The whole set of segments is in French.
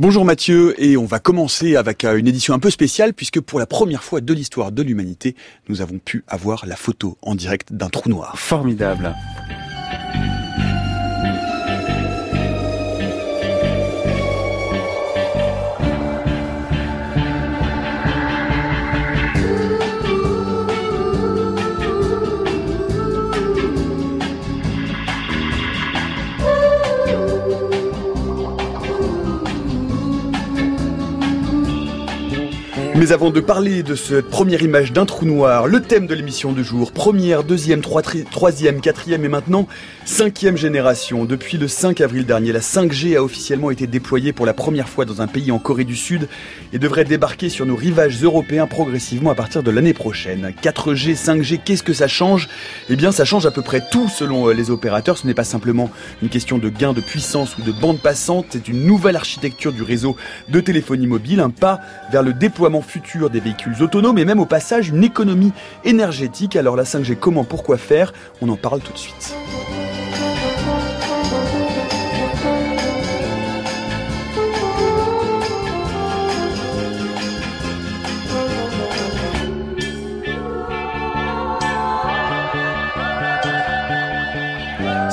Bonjour Mathieu, et on va commencer avec euh, une édition un peu spéciale puisque pour la première fois de l'histoire de l'humanité, nous avons pu avoir la photo en direct d'un trou noir. Formidable. Mais avant de parler de cette première image d'un trou noir, le thème de l'émission de jour, première, deuxième, troisième, quatrième et maintenant cinquième génération. Depuis le 5 avril dernier, la 5G a officiellement été déployée pour la première fois dans un pays en Corée du Sud et devrait débarquer sur nos rivages européens progressivement à partir de l'année prochaine. 4G, 5G, qu'est-ce que ça change? Eh bien ça change à peu près tout selon euh, les opérateurs. Ce n'est pas simplement une question de gain de puissance ou de bande passante, c'est une nouvelle architecture du réseau de téléphonie mobile, un pas vers le déploiement futur des véhicules autonomes et même au passage une économie énergétique. Alors la 5G, comment, pourquoi faire? On en parle tout de suite.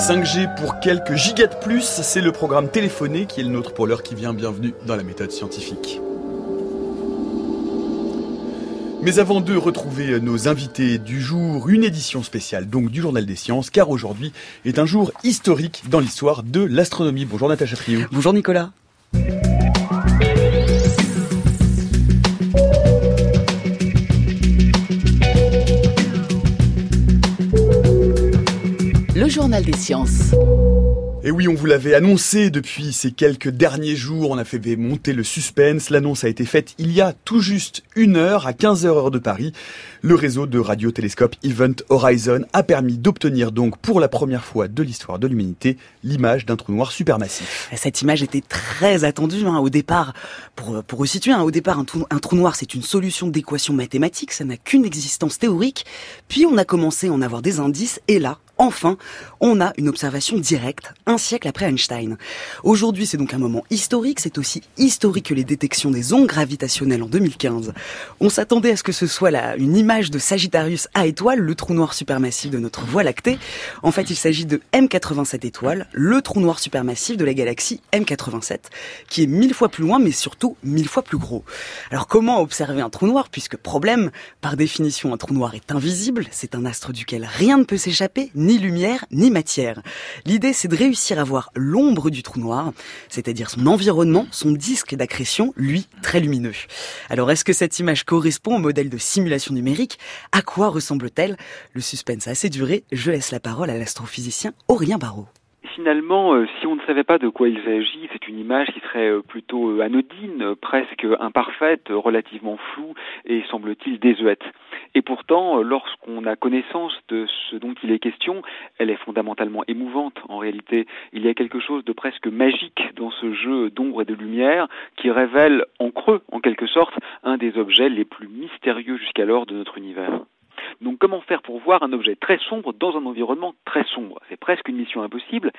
5G pour quelques gigas de plus, c'est le programme téléphoné qui est le nôtre pour l'heure qui vient. Bienvenue dans la méthode scientifique. Mais avant de retrouver nos invités du jour, une édition spéciale donc du Journal des Sciences, car aujourd'hui est un jour historique dans l'histoire de l'astronomie. Bonjour Natacha Triou. Bonjour Nicolas. Le Journal des Sciences. Et oui, on vous l'avait annoncé depuis ces quelques derniers jours, on a fait monter le suspense. L'annonce a été faite il y a tout juste une heure, à 15h heure de Paris. Le réseau de radiotélescope Event Horizon a permis d'obtenir donc pour la première fois de l'histoire de l'humanité l'image d'un trou noir supermassif. Cette image était très attendue hein, au départ. Pour, pour resituer, hein, au départ, un trou, un trou noir, c'est une solution d'équation mathématique, ça n'a qu'une existence théorique. Puis on a commencé à en avoir des indices, et là, enfin, on a une observation directe, un siècle après Einstein. Aujourd'hui, c'est donc un moment historique, c'est aussi historique que les détections des ondes gravitationnelles en 2015. On s'attendait à ce que ce soit là une image de Sagittarius A étoile, le trou noir supermassif de notre Voie lactée. En fait, il s'agit de M87 étoile, le trou noir supermassif de la galaxie M87, qui est mille fois plus loin, mais surtout mille fois plus gros. Alors comment observer un trou noir Puisque problème, par définition, un trou noir est invisible, c'est un astre duquel rien ne peut s'échapper, ni lumière, ni matière. L'idée, c'est de réussir à voir l'ombre du trou noir, c'est-à-dire son environnement, son disque d'accrétion, lui, très lumineux. Alors, est-ce que cette image correspond au modèle de simulation numérique? À quoi ressemble-t-elle? Le suspense a assez duré, je laisse la parole à l'astrophysicien Aurélien Barraud finalement, euh, si on ne savait pas de quoi il s'agit, c'est une image qui serait euh, plutôt euh, anodine, presque imparfaite, relativement floue et semble-t-il désuète. Et pourtant, lorsqu'on a connaissance de ce dont il est question, elle est fondamentalement émouvante. En réalité, il y a quelque chose de presque magique dans ce jeu d'ombre et de lumière qui révèle en creux, en quelque sorte, un des objets les plus mystérieux jusqu'alors de notre univers. Donc comment faire pour voir un objet très sombre dans un environnement très sombre? C'est presque une mission impossible.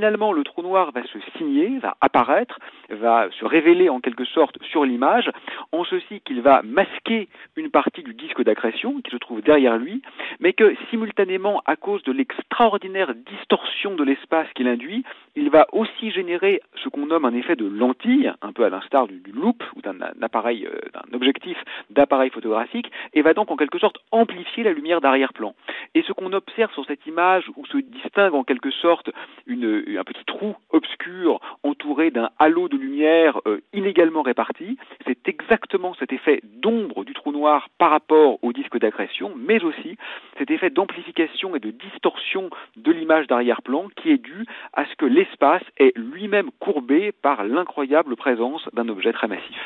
Finalement, le trou noir va se signer, va apparaître, va se révéler en quelque sorte sur l'image, en ceci qu'il va masquer une partie du disque d'accrétion qui se trouve derrière lui, mais que simultanément, à cause de l'extraordinaire distorsion de l'espace qu'il induit, il va aussi générer ce qu'on nomme un effet de lentille, un peu à l'instar du, loop ou d'un appareil, euh, d'un objectif d'appareil photographique, et va donc en quelque sorte amplifier la lumière d'arrière-plan. Et ce qu'on observe sur cette image, où se distingue en quelque sorte une, un petit trou obscur entouré d'un halo de lumière euh, inégalement réparti, c'est exactement cet effet d'ombre du trou noir par rapport au disque d'agression, mais aussi cet effet d'amplification et de distorsion de l'image d'arrière-plan qui est dû à ce que l'espace est lui-même courbé par l'incroyable présence d'un objet très massif.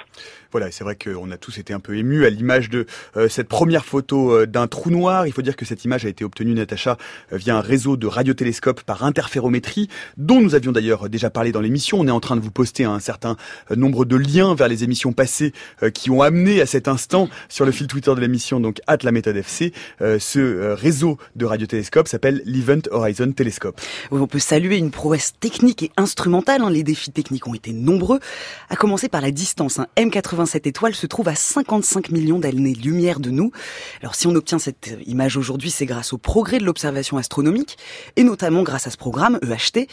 Voilà, c'est vrai qu'on a tous été un peu émus à l'image de euh, cette première photo euh, d'un trou noir. Il faut dire que cette image a été obtenue, Natacha, via un réseau de radiotélescopes par interférométrie, dont nous avions d'ailleurs déjà parlé dans l'émission. On est en train de vous poster un certain nombre de liens vers les émissions passées qui ont amené à cet instant sur le fil Twitter de l'émission, donc at la méthode FC, ce réseau de radiotélescopes s'appelle l'Event Horizon Telescope. On peut saluer une prouesse technique et instrumentale. Hein. Les défis techniques ont été nombreux, à commencer par la distance. Un M87 étoile se trouve à 55 millions d'années-lumière de nous. Alors si on obtient cette image aujourd'hui, c'est grâce au progrès de l'observation astronomique, et notamment grâce à ce programme EHT.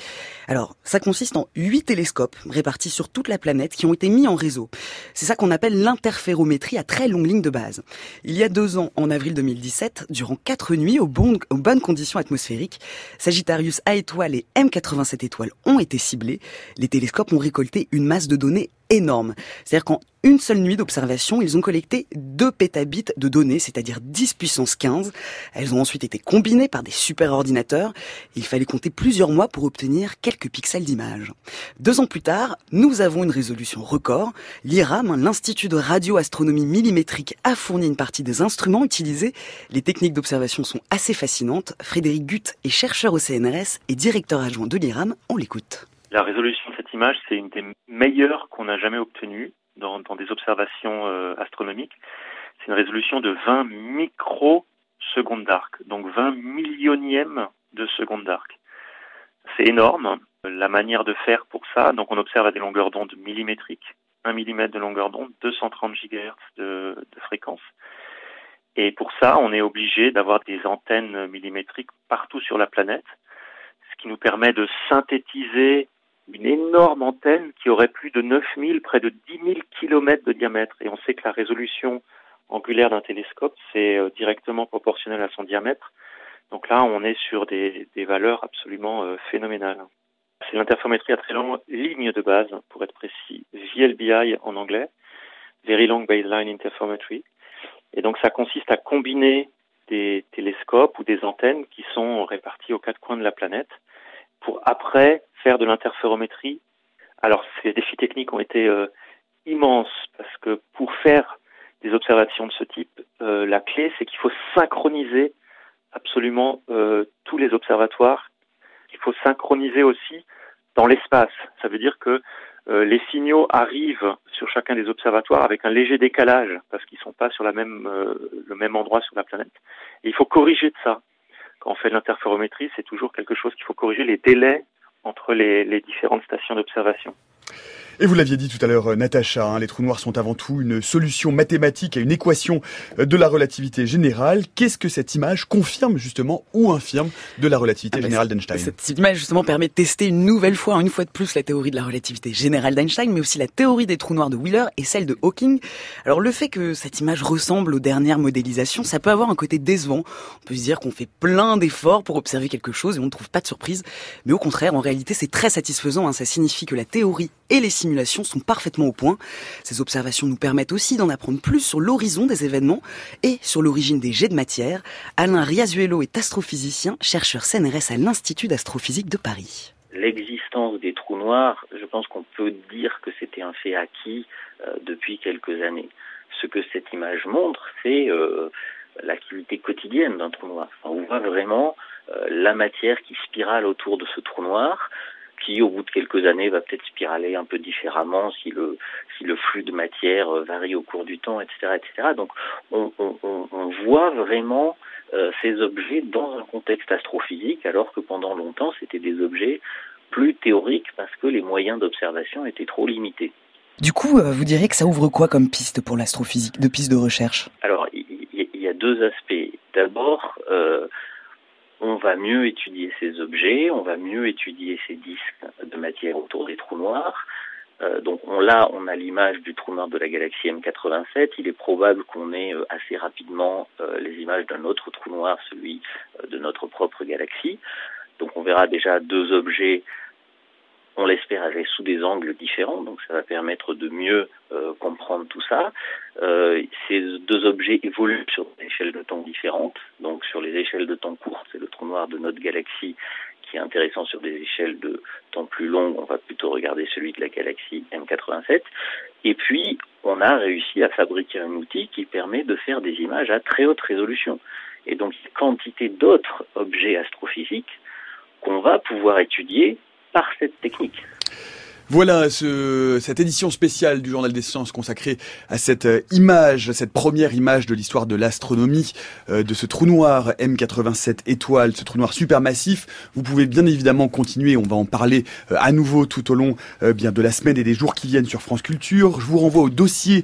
Alors ça consiste en huit télescopes répartis sur toute la planète qui ont été mis en réseau. C'est ça qu'on appelle l'interférométrie à très longue ligne de base. Il y a deux ans, en avril 2017, durant quatre nuits aux bonnes, conditions atmosphériques, Sagittarius A étoile et M87 étoile ont été ciblés. Les télescopes ont récolté une masse de données énorme. C'est-à-dire qu'en une seule nuit d'observation, ils ont collecté 2 pétabits de données, c'est-à-dire 10 puissance 15. Elles ont ensuite été combinées par des superordinateurs. Il fallait compter plusieurs mois pour obtenir quelques pixels d'image. Deux ans plus tard, nous avons une résolution record. L'IRAM, l'Institut de radioastronomie millimétrique, a fourni une partie des instruments utilisés. Les techniques d'observation sont assez fascinantes. Frédéric Gutt est chercheur au CNRS et directeur adjoint de l'IRAM. On l'écoute. La résolution c'est une des meilleures qu'on a jamais obtenues dans, des observations euh, astronomiques. C'est une résolution de 20 microsecondes d'arc, donc 20 millionièmes de seconde d'arc. C'est énorme. La manière de faire pour ça, donc on observe à des longueurs d'onde millimétriques, 1 mm de longueur d'onde, 230 GHz de, de fréquence. Et pour ça, on est obligé d'avoir des antennes millimétriques partout sur la planète, ce qui nous permet de synthétiser une énorme antenne qui aurait plus de 9000, près de 10 000 kilomètres de diamètre. Et on sait que la résolution angulaire d'un télescope, c'est euh, directement proportionnel à son diamètre. Donc là, on est sur des, valeurs absolument euh, phénoménales. C'est l'interférométrie à très longue ligne de base, pour être précis, VLBI en anglais, Very Long Baseline Interferometry. Et donc ça consiste à combiner des télescopes ou des antennes qui sont répartis aux quatre coins de la planète pour après faire de l'interférométrie. Alors ces défis techniques ont été euh, immenses parce que pour faire des observations de ce type, euh, la clé c'est qu'il faut synchroniser absolument euh, tous les observatoires. Il faut synchroniser aussi dans l'espace. Ça veut dire que les signaux arrivent sur chacun des observatoires avec un léger décalage parce qu'ils ne sont pas sur le même endroit sur la planète. Et il faut corriger de ça fait de l'interférométrie, c'est toujours quelque chose qu'il faut corriger les délais entre les, les différentes stations d'observation. Et vous l'aviez dit tout à l'heure, euh, Natacha, hein, les trous noirs sont avant tout une solution mathématique à une équation euh, de la relativité générale. Qu'est-ce que cette image confirme justement ou infirme de la relativité ah bah, générale d'Einstein Cette image justement permet de tester une nouvelle fois, une fois de plus, la théorie de la relativité générale d'Einstein, mais aussi la théorie des trous noirs de Wheeler et celle de Hawking. Alors le fait que cette image ressemble aux dernières modélisations, ça peut avoir un côté décevant. On peut se dire qu'on fait plein d'efforts pour observer quelque chose et on ne trouve pas de surprise. Mais au contraire, en réalité, c'est très satisfaisant. Hein. Ça signifie que la théorie et les simulations sont parfaitement au point. Ces observations nous permettent aussi d'en apprendre plus sur l'horizon des événements et sur l'origine des jets de matière. Alain Riazuelo est astrophysicien, chercheur CNRS à l'Institut d'astrophysique de Paris. L'existence des trous noirs, je pense qu'on peut dire que c'était un fait acquis euh, depuis quelques années. Ce que cette image montre, c'est euh, l'activité quotidienne d'un trou noir. on voit vraiment euh, la matière qui spirale autour de ce trou noir, qui, au bout de quelques années, va peut-être spiraler un peu différemment si le, si le flux de matière euh, varie au cours du temps, etc. etc. Donc, on, on, on voit vraiment euh, ces objets dans un contexte astrophysique, alors que pendant longtemps, c'était des objets plus théoriques parce que les moyens d'observation étaient trop limités. Du coup, euh, vous diriez que ça ouvre quoi comme piste pour l'astrophysique, de piste de recherche? Alors, il y, a deux aspects. D'abord, euh, on va mieux étudier ces objets, on va mieux étudier ces disques de matière autour des trous noirs. Euh, donc on, là, on a l'image du trou noir de la galaxie M87. Il est probable qu'on ait euh, assez rapidement euh, les images d'un autre trou noir, celui de notre propre galaxie. Donc on verra déjà deux objets on l'espère avec sous des angles différents, donc ça va permettre de mieux euh, comprendre tout ça. Euh, ces deux objets évoluent sur des échelles de temps différentes, donc sur les échelles de temps courtes, c'est le trou noir de notre galaxie qui est intéressant sur des échelles de temps plus longues, on va plutôt regarder celui de la galaxie M87. Et puis, on a réussi à fabriquer un outil qui permet de faire des images à très haute résolution. Et donc, quantité d'autres objets astrophysiques qu'on va pouvoir étudier par cette technique. Voilà ce, cette édition spéciale du Journal des Sciences consacrée à cette euh, image, cette première image de l'histoire de l'astronomie, euh, de ce trou noir M87 étoile, ce trou noir supermassif. Vous pouvez bien évidemment continuer, on va en parler euh, à nouveau tout au long bien de la semaine et des jours qui viennent sur France Culture. Je vous renvoie au dossier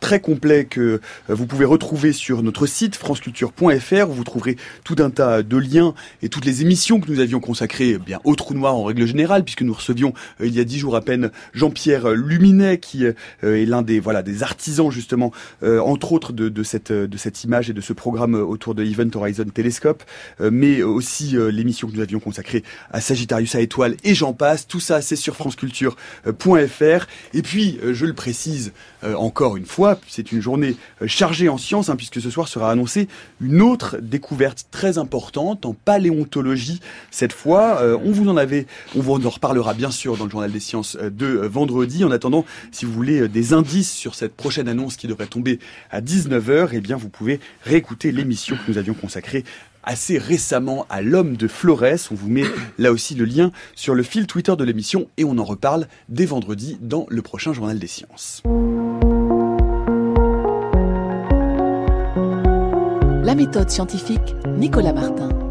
très complet que vous pouvez retrouver sur notre site franceculture.fr où vous trouverez tout un tas de liens et toutes les émissions que nous avions consacrées bien au trou noir en règle générale puisque nous recevions il y a dix jours à peine Jean-Pierre Luminet, qui euh, est l'un des voilà des artisans justement, euh, entre autres de, de, cette de cette image et de ce programme autour de Event Horizon Telescope, euh, mais aussi l'émission que nous avions consacrée à Sagittarius à étoiles et j'en passe. Tout ça, c'est sur franceculture.fr. Et puis, je le précise encore une fois, c'est une journée chargée en sciences, hein, puisque ce soir sera annoncée une autre découverte très importante en paléontologie. Cette fois, on vous en avait, on vous en reparlera bien sûr dans le journal des sciences euh, de euh, vendredi. En attendant, si vous voulez euh, des indices sur cette prochaine annonce qui devrait tomber à 19h, eh bien, vous pouvez réécouter l'émission que nous avions consacrée assez récemment à l'homme de Flores. On vous met là aussi le lien sur le fil Twitter de l'émission et on en reparle dès vendredi dans le prochain journal des sciences. La méthode scientifique, Nicolas Martin.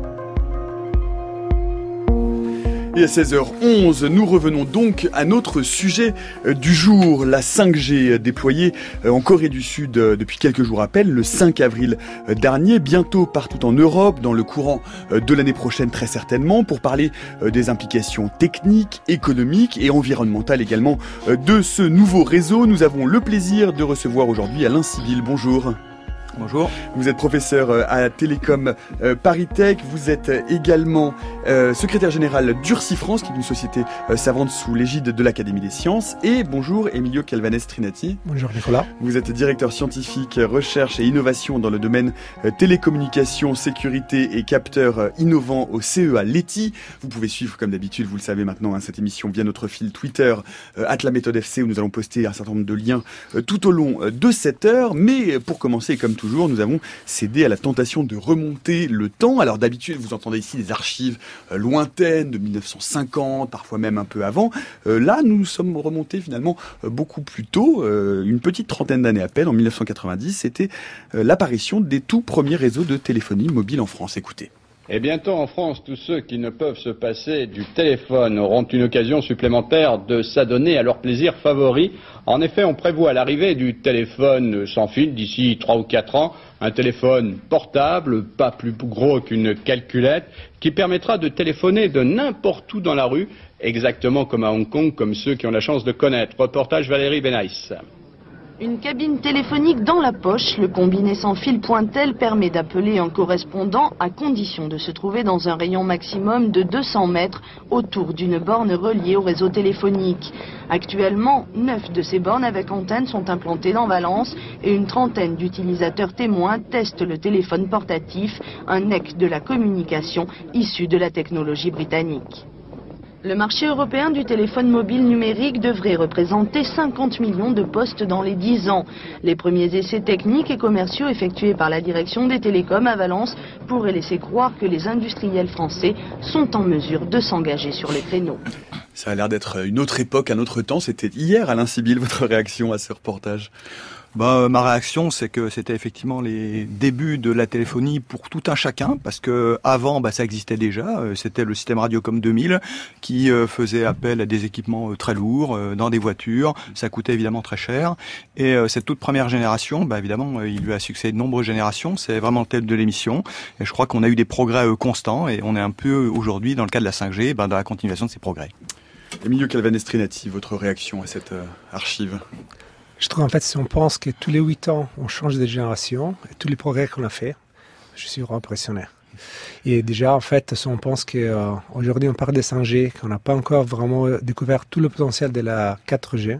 Et à 16h11, nous revenons donc à notre sujet euh, du jour, la 5G déployée euh, en Corée du Sud euh, depuis quelques jours à peine, le 5 avril dernier, bientôt partout en Europe, dans le courant de l'année prochaine très certainement, pour parler des implications techniques, économiques et environnementales également de ce nouveau réseau. Nous avons le plaisir de recevoir aujourd'hui Alain Sibyl. Bonjour. Bonjour. Vous êtes professeur euh, à Télécom euh, Paris-Tech. Vous êtes également euh, secrétaire général d'Ursi France, qui est une société savante sous l'égide de l'Académie des sciences. Et bonjour, Emilio Calvanes Trinati. Bonjour, Nicolas. Vous êtes directeur scientifique, recherche et innovation dans le domaine télécommunications, sécurité et capteurs innovants au CEA Leti. Vous pouvez suivre, comme d'habitude, vous le savez maintenant, hein, cette émission via notre fil Twitter, at la méthode FC, où nous allons poster un certain nombre de liens tout au long de cette heure. Mais pour commencer, comme toujours, nous avons cédé à la tentation de remonter le temps. Alors d'habitude, vous entendez ici des archives euh, lointaines de 1950, parfois même un peu avant. Euh, là, nous sommes remontés finalement euh, beaucoup plus tôt, une petite trentaine d'années à peine, en 1990, c'était l'apparition des tout premiers réseaux de téléphonie mobile en France. Écoutez. Et bientôt en France, tous ceux qui ne peuvent se passer du téléphone auront une occasion supplémentaire de s'adonner à leur plaisir favori. En effet, on prévoit l'arrivée du téléphone sans fil d'ici trois ou quatre ans, un téléphone portable, pas plus gros qu'une calculette, qui permettra de téléphoner de n'importe où dans la rue, exactement comme à Hong Kong, comme ceux qui ont la chance de connaître. Reportage Valérie Benaïs. Une cabine téléphonique dans la poche, le combiné sans fil Pointel permet d'appeler un correspondant à condition de se trouver dans un rayon maximum de 200 mètres autour d'une borne reliée au réseau téléphonique. Actuellement, neuf de ces bornes avec antenne sont implantées dans Valence et une trentaine d'utilisateurs témoins testent le téléphone portatif, un NEC de la communication issu de la technologie britannique. Le marché européen du téléphone mobile numérique devrait représenter 50 millions de postes dans les 10 ans. Les premiers essais techniques et commerciaux effectués par la direction des télécoms à Valence pourraient laisser croire que les industriels français sont en mesure de s'engager sur les créneaux. Ça a l'air d'être une autre époque, un autre temps. C'était hier, Alain Sibyl, votre réaction à ce reportage? Bah, ma réaction, c'est que c'était effectivement les débuts de la téléphonie pour tout un chacun, parce que avant, bah, ça existait déjà. Euh, c'était le système Radiocom 2000 qui euh, faisait appel à des équipements euh, très lourds dans des voitures. Ça coûtait évidemment très cher. Et cette toute première génération, bah, évidemment, il lui a succédé de nombreuses générations. C'est vraiment le thème de l'émission. Et je crois qu'on a eu des progrès constants et on est un peu aujourd'hui, dans le cas de la 5G, bah, dans la continuation de ces progrès. Emilio Calvanestrinati, votre réaction à cette archive? Je trouve en fait, si on pense que tous les 8 ans, on change de génération, et tous les progrès qu'on a fait, je suis vraiment impressionné. Et déjà, en fait, si on pense qu'aujourd'hui, euh, on parle des 5G, qu'on n'a pas encore vraiment découvert tout le potentiel de la 4G,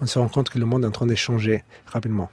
on se rend compte que le monde est en train de changer rapidement.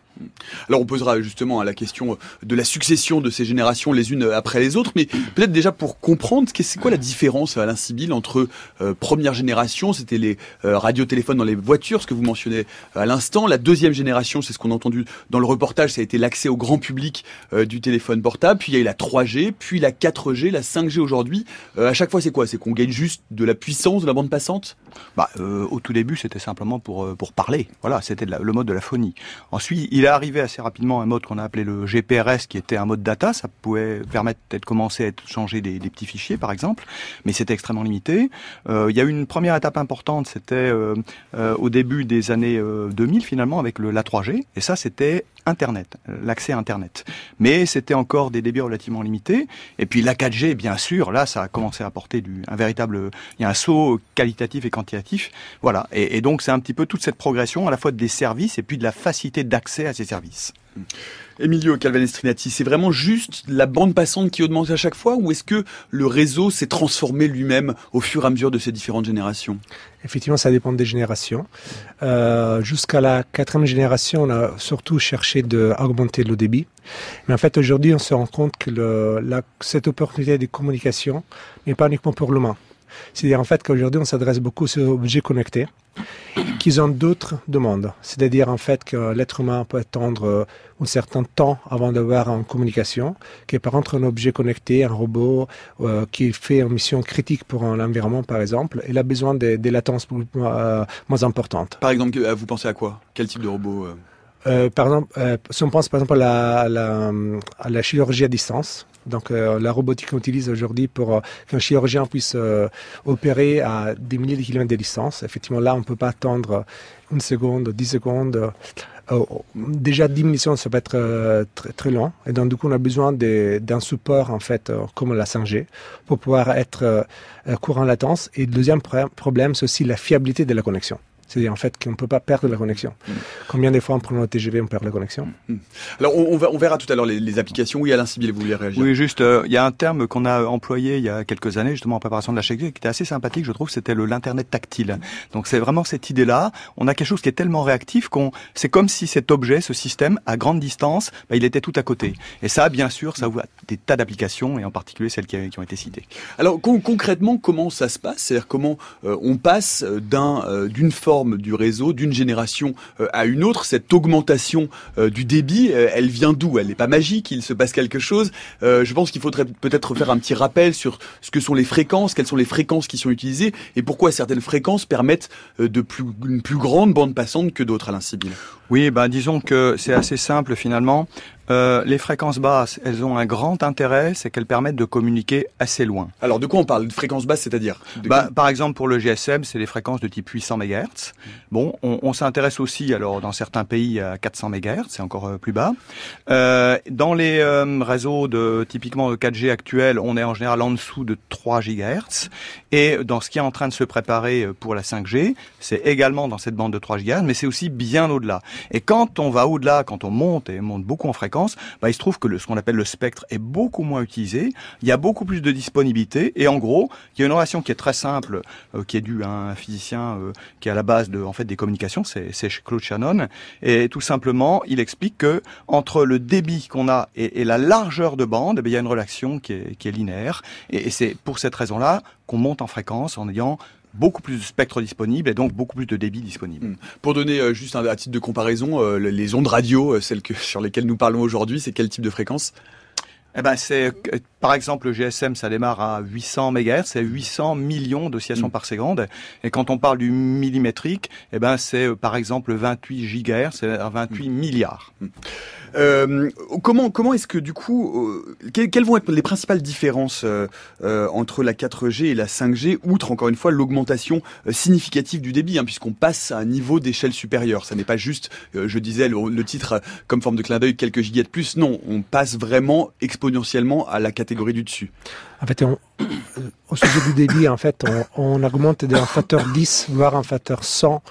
Alors on posera justement la question de la succession de ces générations les unes après les autres, mais peut-être déjà pour comprendre, c'est quoi la différence, Alain Sibyl, entre euh, première génération, c'était les euh, radiotéléphones dans les voitures, ce que vous mentionnez à l'instant, la deuxième génération, c'est ce qu'on a entendu dans le reportage, ça a été l'accès au grand public euh, du téléphone portable, puis il y a eu la 3G, puis la 4G, la 5G aujourd'hui. à chaque fois c'est quoi? C'est qu'on gagne juste de la puissance de la bande passante? Bah, Au tout début c'était simplement pour, pour parler, voilà, c'était le mode de la phonie. Ensuite il est arrivé assez rapidement un mode qu'on a appelé le GPRS, qui était un mode data. Ça pouvait permettre de commencer à être changé des, petits fichiers, par exemple, mais c'était extrêmement limité. Euh, il y a eu une première étape importante, c'était euh, euh, au début des années 2000 finalement avec la 3G, et ça c'était Internet, l'accès à Internet. Mais c'était encore des débits relativement limités. Et puis la 4G, bien sûr, là, ça a commencé à apporter un véritable, il y a un saut qualitatif et quantitatif. Voilà. Et, et donc c'est un petit peu toute cette progression à la fois des services et puis de la facilité d'accès à ces services. Emilio Calvanestrinati, c'est vraiment juste la bande passante qui augmente à chaque fois ou est-ce que le réseau s'est transformé lui-même au fur et à mesure de ces différentes générations? Effectivement, ça dépend des générations. Euh, jusqu'à la quatrième génération, on a surtout cherché d'augmenter le débit. Mais en fait, aujourd'hui, on se rend compte que cette opportunité de communication n'est pas uniquement pour l'humain. C'est-à-dire en fait qu'aujourd'hui on s'adresse beaucoup aux objets connectés qui ont d'autres demandes. C'est-à-dire en fait que l'être humain peut attendre euh, un certain temps avant d'avoir une communication, que par contre un objet connecté, un robot euh, qui fait une mission critique pour l'environnement par exemple, il a besoin des de latences euh, moins importantes. Par exemple, vous pensez à quoi? Quel type de robot euh, par exemple, euh, si on pense par exemple à la, à la chirurgie à distance, donc euh, la robotique qu'on utilise aujourd'hui pour euh, qu'un chirurgien puisse euh, opérer à des milliers de kilomètres de distance. Effectivement, là, on ne peut pas attendre une seconde, dix secondes. déjà, dix millisecondes, ça peut être très, très long. Et donc, du coup, on a besoin d'un support, en fait, comme la 5G, pour pouvoir être courant latence. Et le deuxième problème, c'est aussi la fiabilité de la connexion. C'est-à-dire en fait qu'on ne peut pas perdre la connexion. Mm. Combien de fois en prenant le TGV on perd la connexion? Mm. Alors on, va, on, verra tout à l'heure les, applications. Oui, Alain Sibyl, vous voulez réagir? Oui, juste, euh, il y a un terme qu'on a employé il y a quelques années justement en préparation de la chèque qui était assez sympathique, je trouve, c'était le l'internet tactile. Donc c'est vraiment cette idée-là. On a quelque chose qui est tellement réactif qu'on, c'est comme si cet objet, ce système, à grande distance, bah, il était tout à côté. Et ça, bien sûr, ça ouvre des tas d'applications et en particulier celles qui, ont été citées. Alors concrètement, comment ça se passe? C'est-à-dire comment euh, on passe d'un euh, d'une forme du réseau d'une génération euh, à une autre. Cette augmentation euh, du débit, euh, elle vient d'où? Elle n'est pas magique, il se passe quelque chose. je pense qu'il faudrait peut-être faire un petit rappel sur ce que sont les fréquences, quelles sont les fréquences qui sont utilisées et pourquoi certaines fréquences permettent de plus, une plus grande bande passante que d'autres, Alain Sibyl. Oui, ben disons que c'est assez simple finalement. Euh, les fréquences basses, elles ont un grand intérêt, c'est qu'elles permettent de communiquer assez loin. Alors de quoi on parle De fréquences basses, c'est-à-dire bah, Par exemple, pour le GSM, c'est des fréquences de type 800 MHz. Bon, on, on s'intéresse aussi, alors dans certains pays, à 400 MHz, c'est encore euh, plus bas. Euh, dans les euh, réseaux de typiquement 4G actuels, on est en général en dessous de 3 GHz. Et dans ce qui est en train de se préparer pour la 5G, c'est également dans cette bande de 3 GHz, mais c'est aussi bien au-delà. Et quand on va au-delà, quand on monte et monte beaucoup en fréquence, bah, il se trouve que ce qu'on appelle le spectre est beaucoup moins utilisé, il y a beaucoup plus de disponibilité, et en gros, il y a une relation qui est très simple, euh, qui est due à un physicien euh, qui est à la base de, en fait, des communications, c'est, Claude Shannon, et tout simplement, il explique que entre le débit qu'on a et, la largeur de bande, eh il y a une relation qui est, linéaire, et c'est pour cette raison-là qu'on monte en fréquence en ayant beaucoup plus de spectre disponible et donc beaucoup plus de débit disponible. Hmm. Pour donner euh, juste un, à titre de comparaison, euh, les ondes radio, euh, celles que, sur lesquelles nous parlons aujourd'hui, c'est quel type de fréquence? Eh ben c'est par exemple le GSM ça démarre à 800 MHz, c'est 800 millions d'oscillations hmm. par seconde et quand on parle du millimétrique, eh ben c'est par exemple 28 GHz, c'est 28 milliards. Euh, comment comment est-ce que du coup, euh, quelles, vont être les principales différences euh, entre la 4G et la 5G, outre encore une fois l'augmentation significative du débit, hein, puisqu'on passe à un niveau d'échelle supérieure. Ça n'est pas juste, je disais le, titre comme forme de clin d'œil, quelques gigas de plus. Non, on passe vraiment exponentiellement à la catégorie du dessus. En fait, on, au sujet du débit, en fait, on, on augmente d'un facteur 10, voire un facteur 100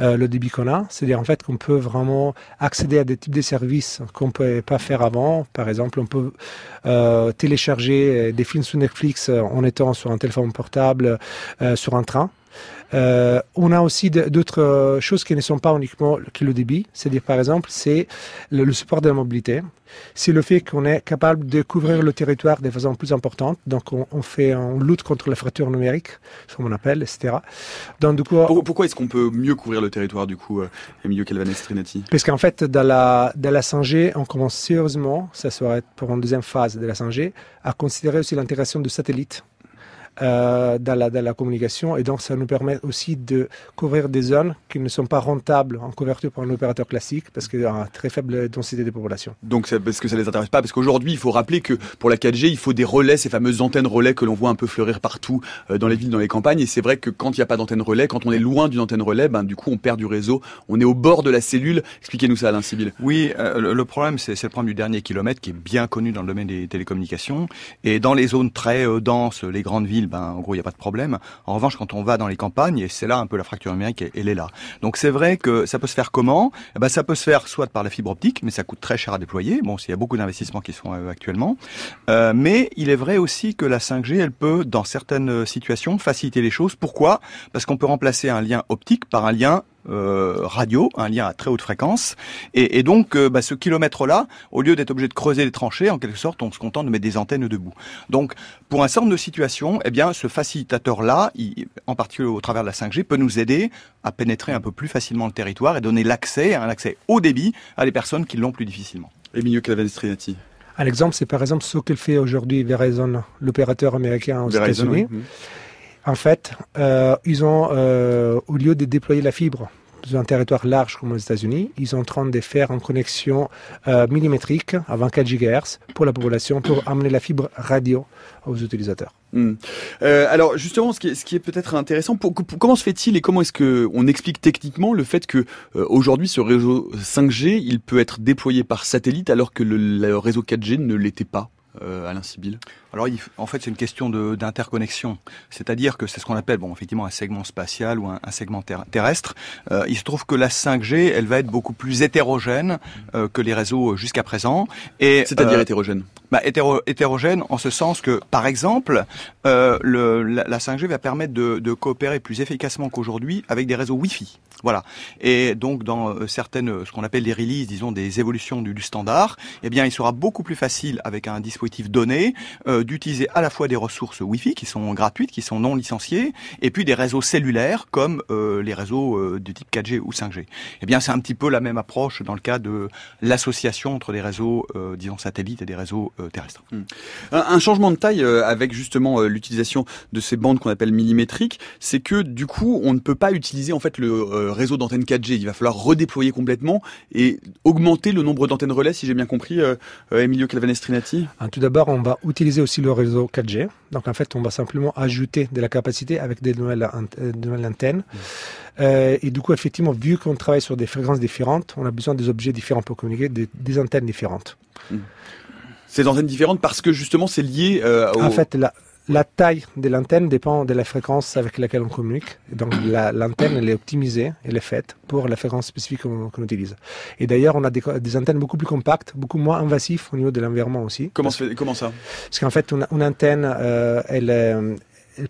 euh, le débit qu'on a. C'est-à-dire, en fait, qu'on peut vraiment accéder à des types de services qu'on ne pouvait pas faire avant. Par exemple, on peut euh, télécharger des films sur Netflix en étant sur un téléphone portable, euh, sur un train. Euh, on a aussi d'autres choses qui ne sont pas uniquement le débit, c'est-à-dire par exemple c'est le, support de la mobilité, c'est le fait qu'on est capable de couvrir le territoire de façon plus importante, donc on, on fait on lutte contre la fracture numérique, comme on appelle, etc. Donc du coup, pourquoi est-ce qu'on peut mieux couvrir le territoire du coup, euh, Emilio Calvanestrinati Parce qu'en fait dans la dans la 5G, on commence sérieusement, ça serait pour une deuxième phase de la 5G, à considérer aussi l'intégration de satellites euh, dans, la, dans, la, communication et donc ça nous permet aussi de couvrir des zones qui ne sont pas rentables en couverture pour un opérateur classique parce qu'il y a une très faible densité de population. Donc c'est parce que ça les intéresse pas parce qu'aujourd'hui il faut rappeler que pour la 4G il faut des relais, ces fameuses antennes relais que l'on voit un peu fleurir partout euh, dans les villes, dans les campagnes et c'est vrai que quand il n'y a pas d'antenne relais, quand on est loin d'une antenne relais, ben du coup on perd du réseau, on est au bord de la cellule. Expliquez-nous ça Alain Sibyl. Oui, euh, le, problème c'est le problème du dernier kilomètre qui est bien connu dans le domaine des télécommunications et dans les zones très denses, les grandes villes, ben en gros il n'y a pas de problème. En revanche, quand on va dans les campagnes, et c'est là un peu la fracture numérique, elle est là. Donc c'est vrai que ça peut se faire comment? Eh ben, Ça peut se faire soit par la fibre optique, mais ça coûte très cher à déployer. Bon, il y a beaucoup d'investissements qui sont euh, actuellement. Euh, mais il est vrai aussi que la 5G, elle peut, dans certaines situations, faciliter les choses. Pourquoi? Parce qu'on peut remplacer un lien optique par un lien euh, radio, un lien à très haute fréquence. Et, donc, euh, bah, ce kilomètre-là, au lieu d'être obligé de creuser les tranchées, en quelque sorte, on se contente de mettre des antennes debout. Donc, pour un certain nombre de situations, eh bien, ce facilitateur-là, en particulier au travers de la 5G, peut nous aider à pénétrer un peu plus facilement le territoire et donner l'accès, un accès haut débit à des personnes qui l'ont plus difficilement. Emilio Calavestrinati. Un exemple, c'est par exemple ce que fait aujourd'hui Verizon, l'opérateur américain aux États-Unis. En fait, euh, ils ont, euh, au lieu de déployer la fibre dans un territoire large comme aux États-Unis, ils sont en train de faire une connexion euh, millimétrique à 24 GHz pour la population pour amener la fibre radio aux utilisateurs. Hmm. alors justement, ce qui est, peut-être intéressant, comment se fait-il et comment est-ce que on explique techniquement le fait que aujourd'hui ce réseau 5G il peut être déployé par satellite alors que le réseau 4G ne l'était pas Alain Sibyl Alors, en fait, c'est une question d'interconnexion. C'est-à-dire que c'est ce qu'on appelle, bon, effectivement, un segment spatial ou un, segment terrestre. Euh, il se trouve que la 5G, elle va être beaucoup plus hétérogène euh, que les réseaux jusqu'à présent. C'est-à-dire hétérogène? bah, hétérogène en ce sens que, par exemple, le, la, 5G va permettre de, de coopérer plus efficacement qu'aujourd'hui avec des réseaux Wi-Fi. Voilà. Et donc dans euh, certaines, ce qu'on appelle des releases, disons des évolutions du, standard, eh bien il sera beaucoup plus facile avec un dispositif donné euh, d'utiliser à la fois des ressources Wi-Fi qui sont gratuites, qui sont non licenciées, et puis des réseaux cellulaires comme euh, les réseaux de type 4G ou 5G. Eh bien c'est un petit peu la même approche dans le cas de l'association entre des réseaux, disons satellites et des réseaux terrestres. Hmm. Un, changement de taille avec justement l'utilisation de ces bandes qu'on appelle millimétriques, c'est que du coup on ne peut pas utiliser en fait le réseau d'antennes 4G. Il va falloir redéployer complètement et augmenter le nombre d'antennes relais, si j'ai bien compris, euh, euh Emilio Calvanestrinati. Ah, tout d'abord, on va utiliser aussi le réseau 4G. Donc en fait, on va simplement ajouter de la capacité avec des nouvelles, euh, antennes. Mmh. Euh, et du coup, effectivement, vu qu'on travaille sur des fréquences différentes, on a besoin des objets différents pour communiquer, des, antennes différentes. Mmh. Ces antennes différentes parce que justement c'est lié au... En fait, la, la taille de l'antenne dépend de la fréquence avec laquelle on communique. Donc l'antenne, elle est optimisée, elle est faite pour la fréquence spécifique qu'on utilise. Et d'ailleurs, on a des, antennes beaucoup plus compactes, beaucoup moins invasives au niveau de l'environnement aussi. Comment, comment ça? Parce qu'en fait, une, antenne, euh, elle est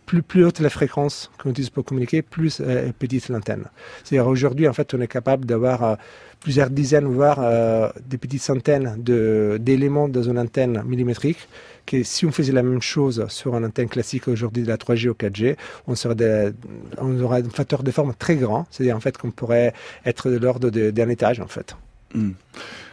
plus, plus haute la fréquence qu'on utilise pour communiquer, plus euh, petite l'antenne. C'est-à-dire aujourd'hui, en fait, on est capable d'avoir euh, plusieurs dizaines, voire euh, des petites centaines d'éléments dans une antenne millimétrique, que si on faisait la même chose sur une antenne classique aujourd'hui de la 3G ou 4G, on, serait aurait un facteur de forme très grand, c'est-à-dire en fait qu'on pourrait être de l'ordre d'un étage en fait. Hmm.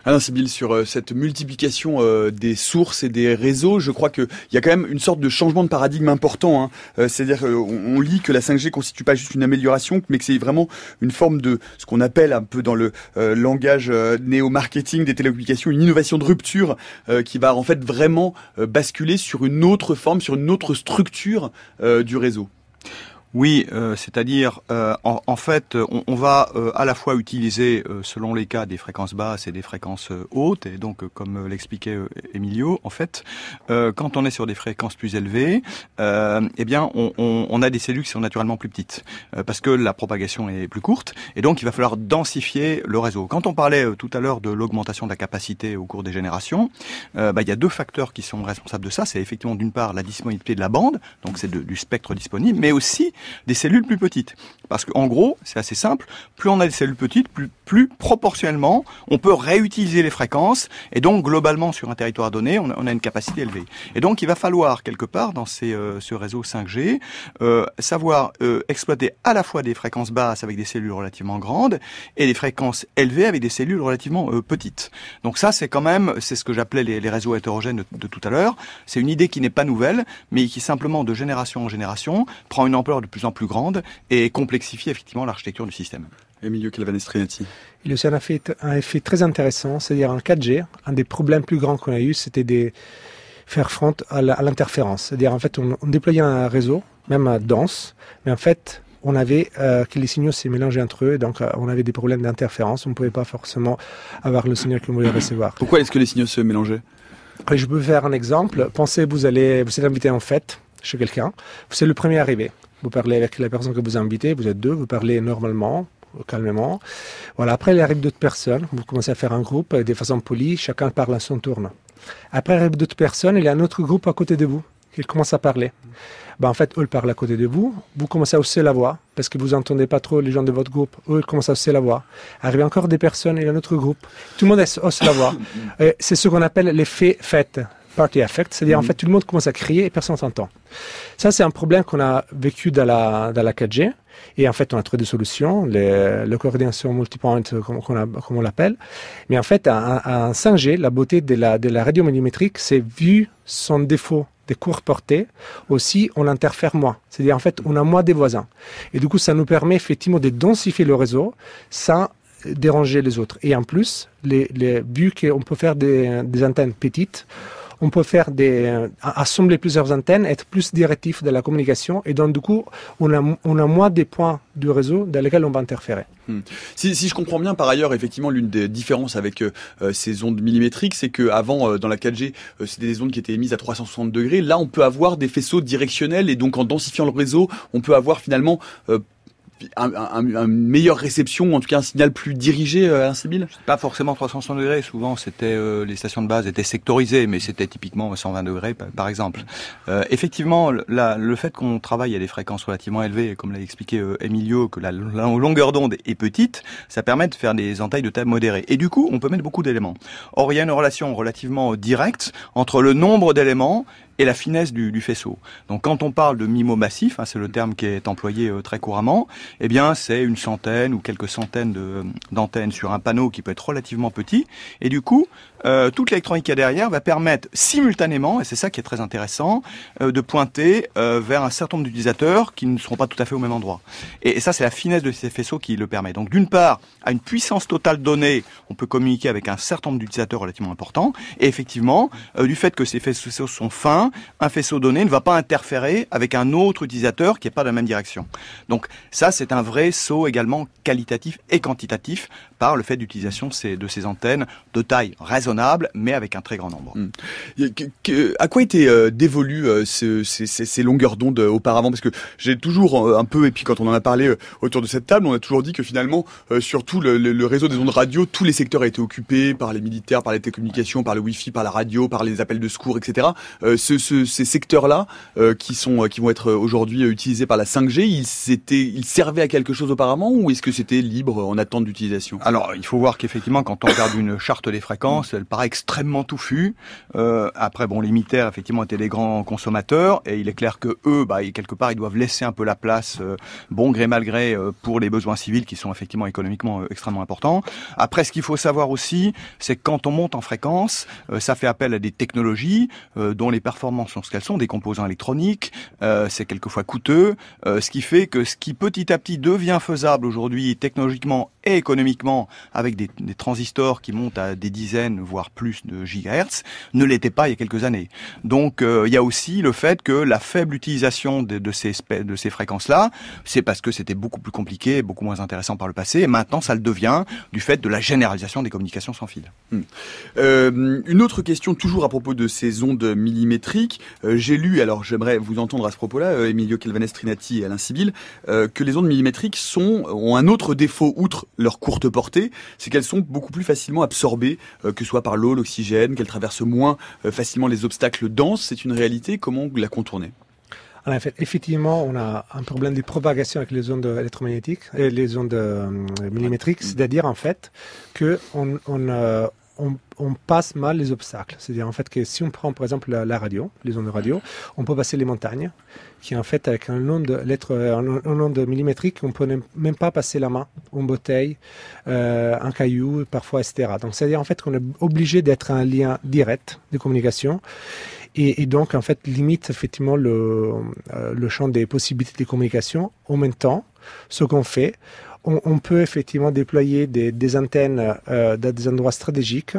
Alain sur euh, cette multiplication euh, des sources et des réseaux, je crois qu'il y a quand même une sorte de changement de paradigme important. Hein. Euh, c'est-à-dire qu'on lit que la 5G constitue pas juste une amélioration, mais que c'est vraiment une forme de ce qu'on appelle un peu dans le langage néo-marketing des télécommunications, une innovation de rupture qui va en fait vraiment basculer sur une autre forme, sur une autre structure du réseau. Oui, euh, c'est-à-dire, euh, en, fait, on, va euh, à la fois utiliser, selon les cas, des fréquences basses et des fréquences hautes. Et donc, comme l'expliquait Emilio, en fait, quand on est sur des fréquences plus élevées, eh bien, on, a des cellules qui sont naturellement plus petites, parce que la propagation est plus courte. Et donc, il va falloir densifier le réseau. Quand on parlait tout à l'heure de l'augmentation de la capacité au cours des générations, bah, il y a deux facteurs qui sont responsables de ça. C'est effectivement, d'une part, la disponibilité de la bande, donc c'est du spectre disponible, mais aussi des cellules plus petites. Parce qu'en gros, c'est assez simple, plus on a des cellules petites, plus, plus proportionnellement, on peut réutiliser les fréquences, et donc globalement sur un territoire donné, on a, on a une capacité élevée. Et donc il va falloir quelque part dans ces, euh, ce réseau 5G euh, savoir euh, exploiter à la fois des fréquences basses avec des cellules relativement grandes et des fréquences élevées avec des cellules relativement euh, petites. Donc ça, c'est quand même, c'est ce que j'appelais les, les, réseaux hétérogènes de, de tout à l'heure. C'est une idée qui n'est pas nouvelle, mais qui simplement de génération en génération prend une ampleur de plus en plus grande et complexifie effectivement l'architecture du système. Emilio Calvanestrinati. Il y a aussi un effet, un effet très intéressant, c'est-à-dire en 4G, un des problèmes plus grands qu'on a eu, c'était de faire front à l'interférence. C'est-à-dire en fait, on, on, déployait un réseau, même dense, mais en fait, on avait euh, que les signaux s'est mélangés entre eux, donc euh, on avait des problèmes d'interférence, on ne pouvait pas forcément avoir le signal qu'on voulait recevoir. Pourquoi est-ce que les signaux se mélangeaient? Je peux faire un exemple. Pensez, vous allez, vous êtes invité en fête chez quelqu'un, vous êtes le premier arrivé. Vous parlez avec la personne que vous invitez, vous êtes deux, vous parlez normalement, calmement. Voilà. Après, il arrive d'autres personnes. Vous commencez à faire un groupe de façon polie. Chacun parle à son tour. Après, il arrive d'autres personnes. Il y a un autre groupe à côté de vous qui commence à parler. Ben, en fait, eux parlent à côté de vous. Vous commencez à hausser la voix parce que vous n'entendez pas trop les gens de votre groupe. Eux ils commencent à hausser la voix. Arrive encore des personnes et un autre groupe. Tout le monde hausse la voix. C'est ce qu'on appelle l'effet fête party effect, c'est-à-dire mm -hmm. en fait tout le monde commence à crier et personne s'entend. Ça c'est un problème qu'on a vécu dans la, dans la 4G et en fait on a trouvé des solutions, les, la coordination multipoint comme, comme on l'appelle. Mais en fait un, un 5G, la beauté de la, de la radio millimétrique, c'est vu son défaut des courtes portées, aussi on interfère moins. C'est-à-dire en fait on a moins des voisins. Et du coup ça nous permet effectivement de densifier le réseau sans déranger les autres. Et en plus, les, les, vu qu'on peut faire des, des antennes petites, on peut faire des, euh, assembler plusieurs antennes, être plus directif de la communication, et donc du coup, on a, moins des points du réseau dans lesquels on va interférer. Hmm. Si, je comprends bien, par ailleurs, effectivement, l'une des différences avec euh, ces ondes millimétriques, c'est que avant, euh, dans la 4G, euh, c'était des ondes qui étaient émises à 360 degrés. Là, on peut avoir des faisceaux directionnels, et donc en densifiant le réseau, on peut avoir finalement un, un, un, meilleure réception, en tout cas un signal plus dirigé euh, à Incibile Pas forcément 360 degrés, souvent c'était euh, les stations de base étaient sectorisées, mais c'était typiquement 120 degrés par exemple. Euh, effectivement, la, le fait qu'on travaille à des fréquences relativement élevées, comme l'a expliqué euh, Emilio, que la, la longueur d'onde est petite, ça permet de faire des entailles de taille modérée. Et du coup, on peut mettre beaucoup d'éléments. Or, il y a une relation relativement directe entre le nombre d'éléments et la finesse du, du, faisceau. Donc quand on parle de MIMO massif, hein, c'est le terme qui est employé euh, très couramment, eh bien c'est une centaine ou quelques centaines d'antennes sur un panneau qui peut être relativement petit, et du coup euh, toute l'électronique qu'il y a derrière va permettre simultanément, et c'est ça qui est très intéressant, euh, de pointer euh, vers un certain nombre d'utilisateurs qui ne seront pas tout à fait au même endroit. Et, et ça c'est la finesse de ces faisceaux qui le permet. Donc d'une part, à une puissance totale donnée, on peut communiquer avec un certain nombre d'utilisateurs relativement importants, et effectivement, du fait que ces faisceaux sont fins, un faisceau donné ne va pas interférer avec un autre utilisateur qui n'est pas dans la même direction. Donc ça, c'est un vrai saut également qualitatif et quantitatif par le fait d'utilisation de ces, antennes de taille raisonnable, mais avec un très grand nombre. Mmh. À quoi étaient euh, dévolues euh, ces, longueurs d'onde euh, auparavant? Parce que j'ai toujours un peu, et puis quand on en a parlé autour de cette table, on a toujours dit que finalement, surtout le, le, le, réseau des ondes radio, tous les secteurs étaient occupés par les militaires, par les télécommunications, par le Wi-Fi, par la radio, par les appels de secours, etc. ce, ce, ces secteurs-là, qui sont, qui vont être aujourd'hui utilisés par la 5G, ils, servaient à quelque chose auparavant, ou est-ce que c'était libre en attente d'utilisation? Alors, il faut voir qu'effectivement, quand on regarde une charte des fréquences, elle paraît extrêmement touffue. Euh, après, bon, les militaires, effectivement, étaient des grands consommateurs, et il est clair que eux, bah, quelque part, ils doivent laisser un peu la place, euh, bon gré mal gré, euh, pour les besoins civils qui sont effectivement économiquement euh, extrêmement importants. Après, ce qu'il faut savoir aussi, c'est que quand on monte en fréquence, euh, ça fait appel à des technologies euh, dont les performances sont ce qu'elles sont, des composants électroniques. c'est quelquefois coûteux, ce qui fait que ce qui petit à petit devient faisable aujourd'hui technologiquement et économiquement avec des, transistors qui montent à des dizaines, voire plus de gigahertz, ne l'était pas il y a quelques années. Donc euh, il y a aussi le fait que la faible utilisation de, ces, fréquences-là, c'est parce que c'était beaucoup plus compliqué, beaucoup moins intéressant par le passé, et maintenant ça le devient du fait de la généralisation des communications sans fil. Hmm. Euh, une autre question toujours à propos de ces ondes millimétriques. Euh, J'ai lu, alors j'aimerais vous entendre à ce propos-là, Emilio Calvanestrinati et Alain Sibyl, que les ondes millimétriques sont, ont un autre défaut, outre leur courte portée, c'est qu'elles sont beaucoup plus facilement absorbées, euh, que ce soit par l'eau, l'oxygène, qu'elles traversent moins euh, facilement les obstacles denses. C'est une réalité. Comment la contourner? Alors, en fait, effectivement, on a un problème de propagation avec les ondes électromagnétiques et les ondes euh, millimétriques, c'est-à-dire en fait que on, on, euh, on, on, passe mal les obstacles. C'est-à-dire en fait que si on prend par exemple la, la, radio, les ondes de radio, on peut passer les montagnes, qui en fait avec un onde, lettre, un, un onde millimétrique, on peut même pas passer la main, une bouteille, euh, un caillou, parfois etc. Donc c'est-à-dire en fait qu'on est obligé d'être un lien direct de communication. Et, et, donc, en fait, limite effectivement le, euh, le champ des possibilités de communication. En même temps, ce qu'on fait, on, on, peut effectivement déployer des, des antennes euh, dans des endroits stratégiques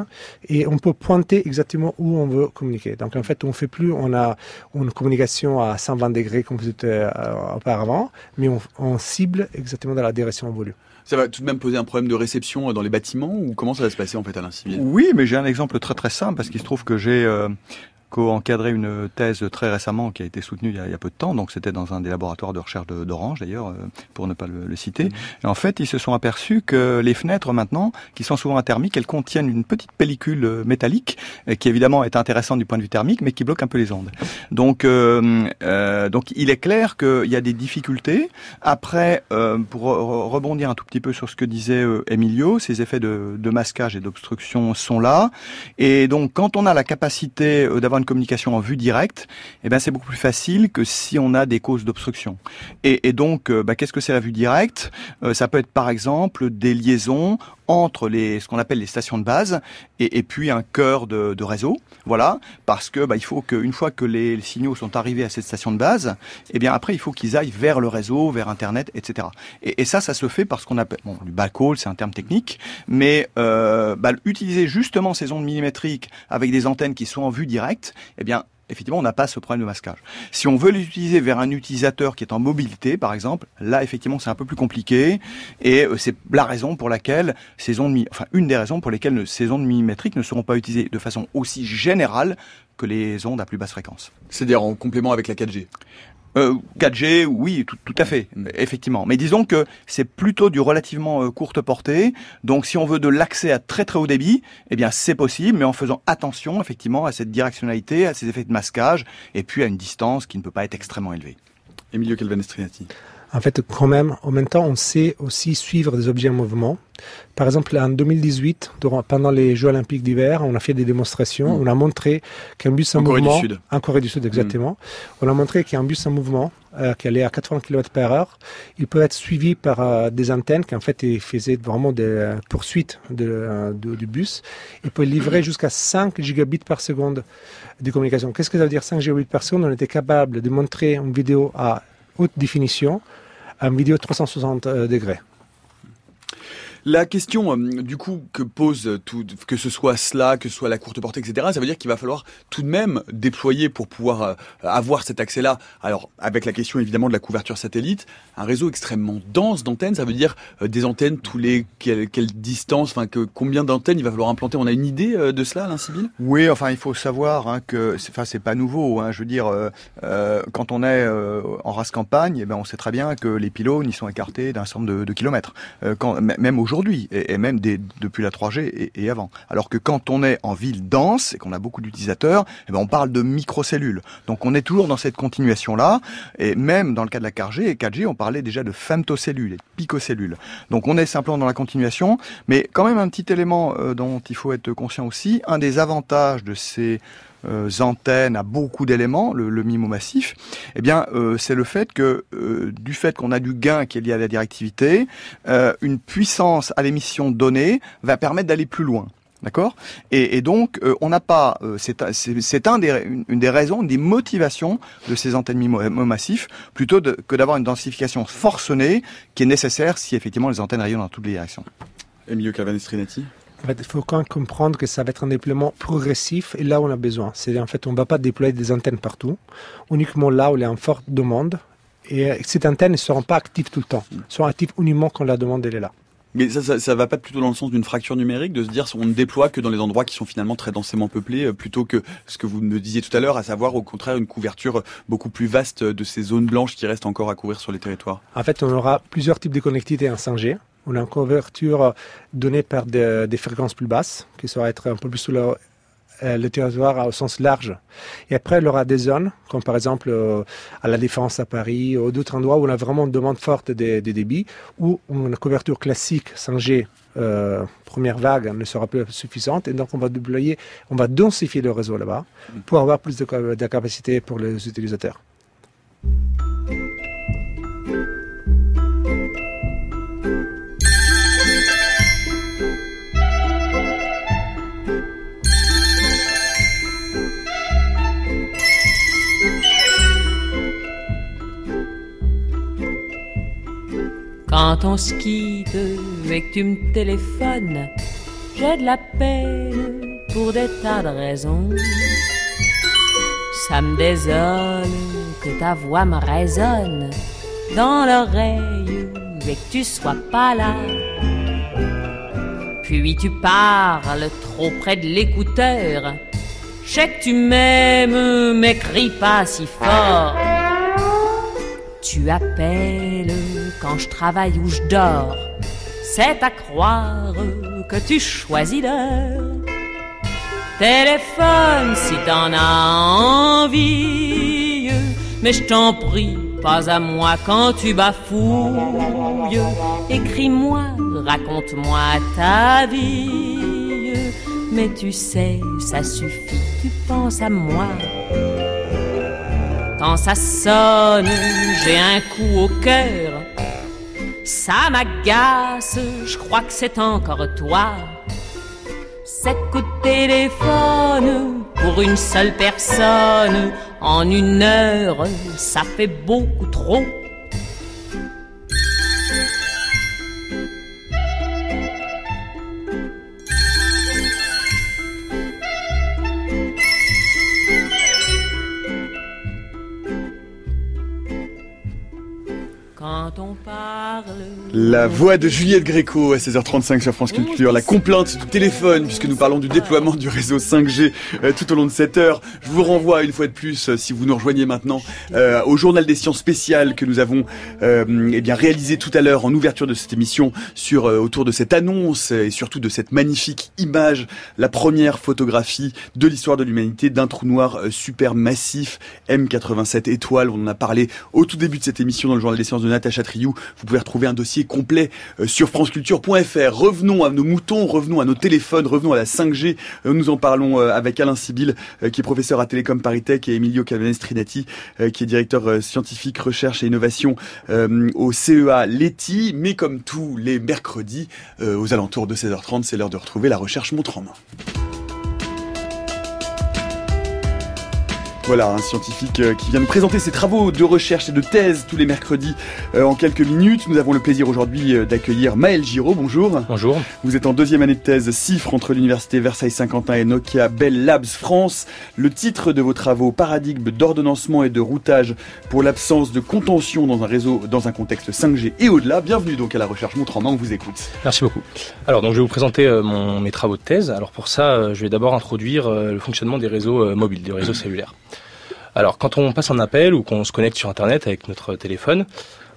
et on peut pointer exactement où on veut communiquer. Donc en fait, on fait plus, on a une communication à 120 degrés comme c'était euh, auparavant, mais on, on, cible exactement dans la direction voulue. Ça va tout de même poser un problème de réception dans les bâtiments ou comment ça va se passer en fait à l'incivil Oui, mais j'ai un exemple très très simple parce qu'il se trouve que j'ai euh, co-encadré une thèse très récemment qui a été soutenue il y a, il y a peu de temps. Donc c'était dans un des laboratoires de recherche d'Orange d'ailleurs, euh, pour ne pas le, le citer. Mmh. Et en fait, ils se sont aperçus que les fenêtres maintenant, qui sont souvent thermiques, elles contiennent une petite pellicule euh, métallique qui évidemment est intéressante du point de vue thermique, mais qui bloque un peu les ondes. Donc, euh, euh, donc il est clair qu'il y a des difficultés. Après, euh, pour rebondir un tout petit peu sur ce que disait Emilio, ces effets de, de masquage et d'obstruction sont là. Et donc, quand on a la capacité d'avoir une communication en vue directe, eh ben c'est beaucoup plus facile que si on a des causes d'obstruction. Et, donc, euh, bah, qu'est-ce que c'est la vue directe? Euh, Ça peut être par exemple des liaisons entre les ce qu'on appelle les stations de base et, et puis un cœur de, de, réseau, voilà, parce que bah, il faut qu'une fois que les, signaux sont arrivés à cette station de base, eh bien après il faut qu'ils aillent vers le réseau, vers Internet, etc. Et, et ça, ça se fait parce qu'on appelle bon du backhaul, c'est un terme technique, mais euh, bah, utiliser justement ces ondes millimétriques avec des antennes qui sont en vue directe, eh bien effectivement, on n'a pas ce problème de masquage. Si on veut l'utiliser vers un utilisateur qui est en mobilité, par exemple, là, effectivement, c'est un peu plus compliqué. Et euh, c'est la raison pour laquelle ces ondes, enfin, une des raisons pour lesquelles ces ondes millimétriques ne seront pas utilisées de façon aussi générale que les ondes à plus basse fréquence. C'est-à-dire en complément avec la 4G euh, 4G, oui, tout, tout, à fait, effectivement. Mais disons que c'est plutôt du relativement euh, courte portée. Donc, si on veut de l'accès à très très haut débit, eh bien, c'est possible, mais en faisant attention, effectivement, à cette directionnalité, à ces effets de masquage, et puis à une distance qui ne peut pas être extrêmement élevée. Emilio Calvanestrinati. En fait, quand même, en même temps, on sait aussi suivre des objets en mouvement. Par exemple, en 2018, pendant les Jeux Olympiques d'hiver, on a fait des démonstrations. Mmh. On a montré qu'un bus en, en mouvement, Corée du Sud. en Corée du Sud, exactement, mmh. on a montré qu'un bus en mouvement, euh, qui allait à 80 km par heure, il peut être suivi par euh, des antennes qui en fait faisaient vraiment des euh, poursuites de, de, du bus. Il peut livrer jusqu'à 5 gigabits par seconde de communication. Qu'est-ce que ça veut dire 5 gigabits par seconde? On était capable de montrer une vidéo à haute définition en vidéo 360 degrés. La question, euh, du coup, que pose tout, que ce soit cela, que ce soit la courte portée, etc., ça veut dire qu'il va falloir tout de même déployer pour pouvoir euh, avoir cet accès-là. Alors, avec la question évidemment de la couverture satellite, un réseau extrêmement dense d'antennes, ça veut dire euh, des antennes tous les quelle, quelle distance, enfin que combien d'antennes il va falloir implanter. On a une idée de cela, Alain Sibyl Oui, enfin, il faut savoir hein, que, enfin, c'est pas nouveau. Hein, je veux dire, quand on est en race campagne, eh ben, on sait très bien que les pylônes ils sont écartés d'un certain nombre de, kilomètres. même aujourd'hui aujourd'hui, et, même depuis la 3G et, et, avant. Alors que quand on est en ville dense et qu'on a beaucoup d'utilisateurs, eh ben on parle de microcellules. Donc on est toujours dans cette continuation-là, et même dans le cas de la 4G et 4G, on parlait déjà de femtocellules et de picocellules. Donc on est simplement dans la continuation, mais quand même un petit élément euh, dont il faut être conscient aussi, un des avantages de ces euh, antennes, à beaucoup d'éléments, le, le MIMO massif, eh bien, euh, c'est le fait que, euh, du fait qu'on a du gain qui est lié à la directivité, euh, une puissance à l'émission donnée va permettre d'aller plus loin. D'accord? Et, donc, on n'a pas. C'est un des, une, des raisons, une des motivations de ces antennes MIMO massifs, plutôt que d'avoir une densification forcenée qui est nécessaire si effectivement les antennes rayonnent dans toutes les directions. Emilio Calvanestrinati il faut quand même comprendre que ça va être un déploiement progressif et là où on a besoin. C'est en fait, on ne va pas déployer des antennes partout, uniquement là où il y a une forte demande. Et ces antennes ne seront pas actives tout le temps, elles seront actives uniquement quand la demande elle est là. Mais ça, ça, ça va pas plutôt dans le sens d'une fracture numérique, de se dire on ne déploie que dans les endroits qui sont finalement très densément peuplés, plutôt que ce que vous me disiez tout à l'heure, à savoir au contraire une couverture beaucoup plus vaste de ces zones blanches qui restent encore à couvrir sur les territoires. En fait, on aura plusieurs types de connectivité en 5G. On a une couverture donnée par des, fréquences plus basses, qui sera être un peu plus sous euh, le territoire au sens large. Et après, il y aura des zones, comme par exemple euh, à la Défense à Paris, ou d'autres endroits où on a vraiment une demande forte des, des débits, où une couverture classique 5G euh, première vague ne sera plus suffisante et donc on va déployer, on va densifier le réseau là-bas pour avoir plus de, de capacité pour les utilisateurs. Quand on se quitte et que tu me téléphones, j'ai de la peine pour des tas de raisons. Ça me désole que ta voix me résonne dans l'oreille et que tu sois pas là. Puis tu parles trop près de l'écouteur. Je sais que tu m'aimes, mais crie pas si fort. Tu appelles quand je travaille ou je dors. C'est à croire que tu choisis l'heure. Téléphone si t'en as envie, mais je t'en prie, pas à moi quand tu bafouilles. Écris-moi, raconte-moi ta vie, mais tu sais, ça suffit, tu penses à moi. Quand ça sonne, j'ai un coup au cœur. Ça m'agace, je crois que c'est encore toi. Sept coups de téléphone pour une seule personne en une heure, ça fait beaucoup trop. La voix de Juliette Gréco à 16h35 sur France Culture, la complainte du téléphone, puisque nous parlons du déploiement du réseau 5G euh, tout au long de cette heure. Je vous renvoie une fois de plus, euh, si vous nous rejoignez maintenant, euh, au journal des sciences spéciales que nous avons eh bien réalisé tout à l'heure en ouverture de cette émission sur autour de cette annonce et surtout de cette magnifique image, la première photographie de l'histoire de l'humanité d'un trou noir super massif M87 étoiles. On en a parlé au tout début de cette émission dans le journal des sciences de Natacha Vous pouvez retrouver un dossier complet euh, sur franceculture.fr. Revenons à nos moutons, revenons à nos téléphones, revenons à la 5G. Euh, nous en parlons euh, avec Alain Sibyl, qui est professeur à Télécom Paritech, et Emilio Calvanes Trinati, qui est directeur scientifique, recherche et innovation au CEA Leti. Mais comme tous les mercredis, aux alentours de 16h30, c'est l'heure de retrouver la recherche montre en main. Voilà, un scientifique euh, qui vient nous présenter ses travaux de recherche et de thèse tous les mercredis euh, en quelques minutes. Nous avons le plaisir aujourd'hui euh, d'accueillir Maël Giraud. Bonjour. Bonjour. Vous êtes en deuxième année de thèse CIFRE entre l'Université Versailles-Saint-Quentin et Nokia Bell Labs France. Le titre de vos travaux, Paradigme d'ordonnancement et de routage pour l'absence de contention dans un réseau dans un contexte 5G et au-delà. Bienvenue donc à la recherche montre en main, on vous écoute. Merci beaucoup. Alors donc je vais vous présenter mon, mes travaux de thèse. Alors pour ça, je vais d'abord introduire le fonctionnement des réseaux mobiles, des réseaux cellulaires. Alors, quand on passe un appel ou qu'on se connecte sur Internet avec notre téléphone,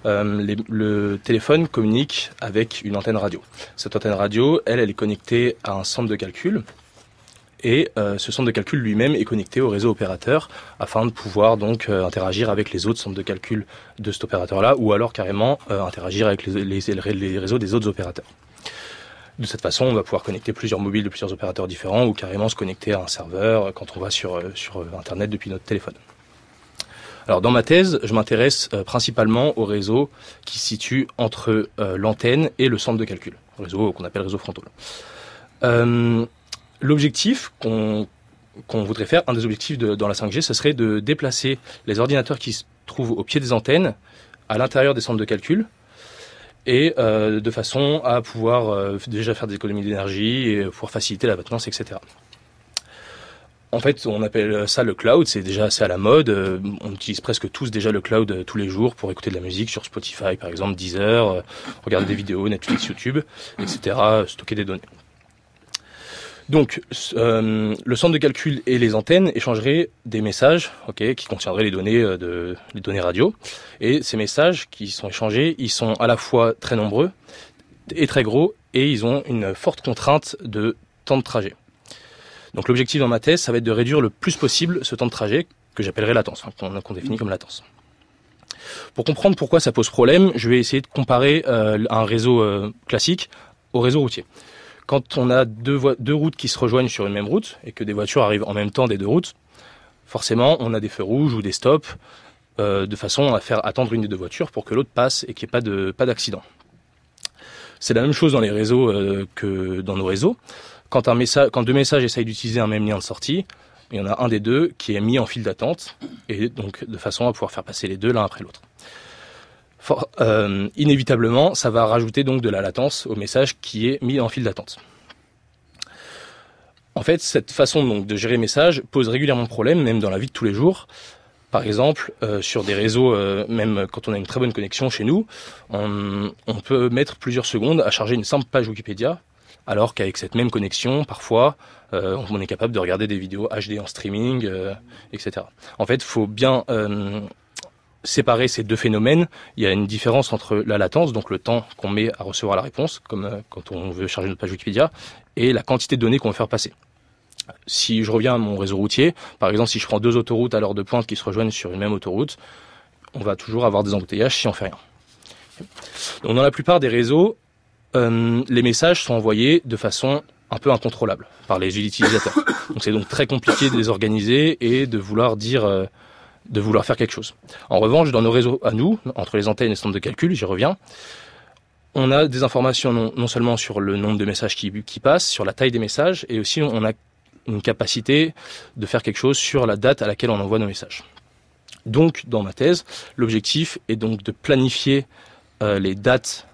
euh, le téléphone communique avec une antenne radio. Cette antenne radio, elle, elle est connectée à un centre de calcul. Et euh, ce centre de calcul lui-même est connecté au réseau opérateur afin de pouvoir donc euh, interagir avec les autres centres de calcul de cet opérateur-là ou alors carrément interagir avec les, réseaux des autres opérateurs. De cette façon, on va pouvoir connecter plusieurs mobiles de plusieurs opérateurs différents ou carrément se connecter à un serveur quand on va sur Internet depuis notre téléphone. Alors dans ma thèse, je m'intéresse euh, principalement au réseau qui se situe entre euh, l'antenne et le centre de calcul, réseau qu'on appelle réseau frontal. Euh, l'objectif qu'on voudrait faire, un des objectifs dans la 5G, ce serait de déplacer les ordinateurs qui se trouvent au pied des antennes à l'intérieur des centres de calcul et de façon à pouvoir déjà faire des économies d'énergie et pouvoir faciliter la maintenance, etc. En fait, on appelle ça le cloud, c'est déjà assez à la mode. Euh, on utilise presque tous déjà le cloud tous les jours pour écouter de la musique sur Spotify, par exemple, Deezer, regarder des vidéos, Netflix, YouTube, etc., stocker des données. Donc, euh, le centre de calcul et les antennes échangeraient des messages, qui contiendraient les données euh, de les données radio. Et ces messages qui sont échangés, ils sont à la fois très nombreux et très gros, et ils ont une forte contrainte de temps de trajet. Donc l'objectif dans ma thèse, ça va être de réduire le plus possible ce temps de trajet que j'appellerai latence, qu'on définit comme latence. Pour comprendre pourquoi ça pose problème, je vais essayer de comparer euh, un réseau euh, classique au réseau routier. Quand on a deux, routes qui se rejoignent sur une même route et que des voitures arrivent en même temps des deux routes, forcément on a des feux rouges ou des stops euh, de façon à faire attendre une des deux voitures pour que l'autre passe et qu'il n'y ait pas d'accident. C'est la même chose dans les réseaux que dans nos réseaux. Quand, message, deux messages essayent d'utiliser un même lien de sortie, il y en a un des deux qui est mis en file d'attente, et donc de façon à pouvoir faire passer les deux l'un après l'autre. Euh, inévitablement, ça va rajouter donc de la latence au message qui est mis en file d'attente. En fait, cette façon donc de gérer les messages pose régulièrement problème, même dans la vie de tous les jours. Par exemple, euh, sur des réseaux, euh, même quand on a une très bonne connexion chez nous, on, peut mettre plusieurs secondes à charger une simple page Wikipédia alors qu'avec cette même connexion, parfois, euh, on est capable de regarder des vidéos HD en streaming, euh, etc. En fait, il faut bien euh, séparer ces deux phénomènes. Il y a une différence entre la latence, donc le temps qu'on met à recevoir la réponse, comme quand on veut charger notre page Wikipédia, et la quantité de données qu'on veut faire passer. Si je reviens à mon réseau routier, par exemple, si je prends deux autoroutes à l'heure de pointe qui se rejoignent sur une même autoroute, on va toujours avoir des embouteillages si on fait rien. Donc dans la plupart des réseaux, euh, les messages sont envoyés de façon un peu incontrôlable par les utilisateurs. Donc c'est donc très compliqué de les organiser et de vouloir dire, euh, de vouloir faire quelque chose. En revanche, dans nos réseaux à nous, entre les antennes et les centres de calcul, j'y reviens, on a des informations non, seulement sur le nombre de messages qui, qui passent, sur la taille des messages, et aussi on a une capacité de faire quelque chose sur la date à laquelle on envoie nos messages. Donc, dans ma thèse, l'objectif est donc de planifier euh, les dates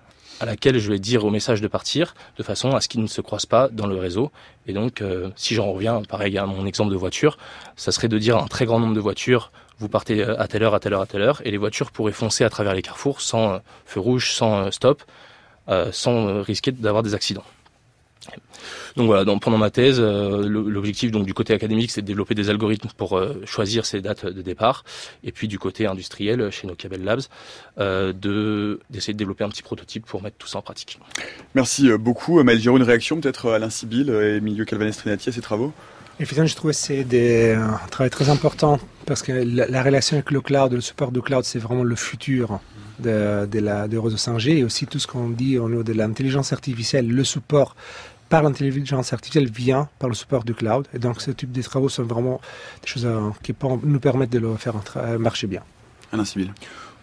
à laquelle je vais dire au message de partir, de façon à ce qu'ils ne se croisent pas dans le réseau. Et donc, euh, si j'en reviens, pareil à mon exemple de voiture, ça serait de dire un très grand nombre de voitures, vous partez euh, à telle heure, à telle heure, à telle heure, et les voitures pourraient foncer à travers les carrefours sans euh, feu rouge, sans stop, sans risquer d'avoir des accidents. Donc voilà, donc pendant ma thèse, euh, l'objectif donc du côté académique, c'est de développer des algorithmes pour euh, choisir ces dates de départ, et puis du côté industriel, chez nos Cabel Labs, euh, de d'essayer de développer un petit prototype pour mettre tout ça en pratique. Merci beaucoup, Maël Giraud. Une réaction peut-être Alain Sibyl et Emilio Calvanestrinati à ces travaux? Effectivement, je trouve que c'est un travail très important parce que la, relation avec le cloud, le support du cloud, c'est vraiment le futur de, de la, de réseau 5G et aussi tout ce qu'on dit au niveau de l'intelligence artificielle, le support par l'intelligence artificielle vient par le support du cloud. Et donc, ce type de travaux sont vraiment des choses euh, qui nous permettent de le faire marcher bien. Alain Civil.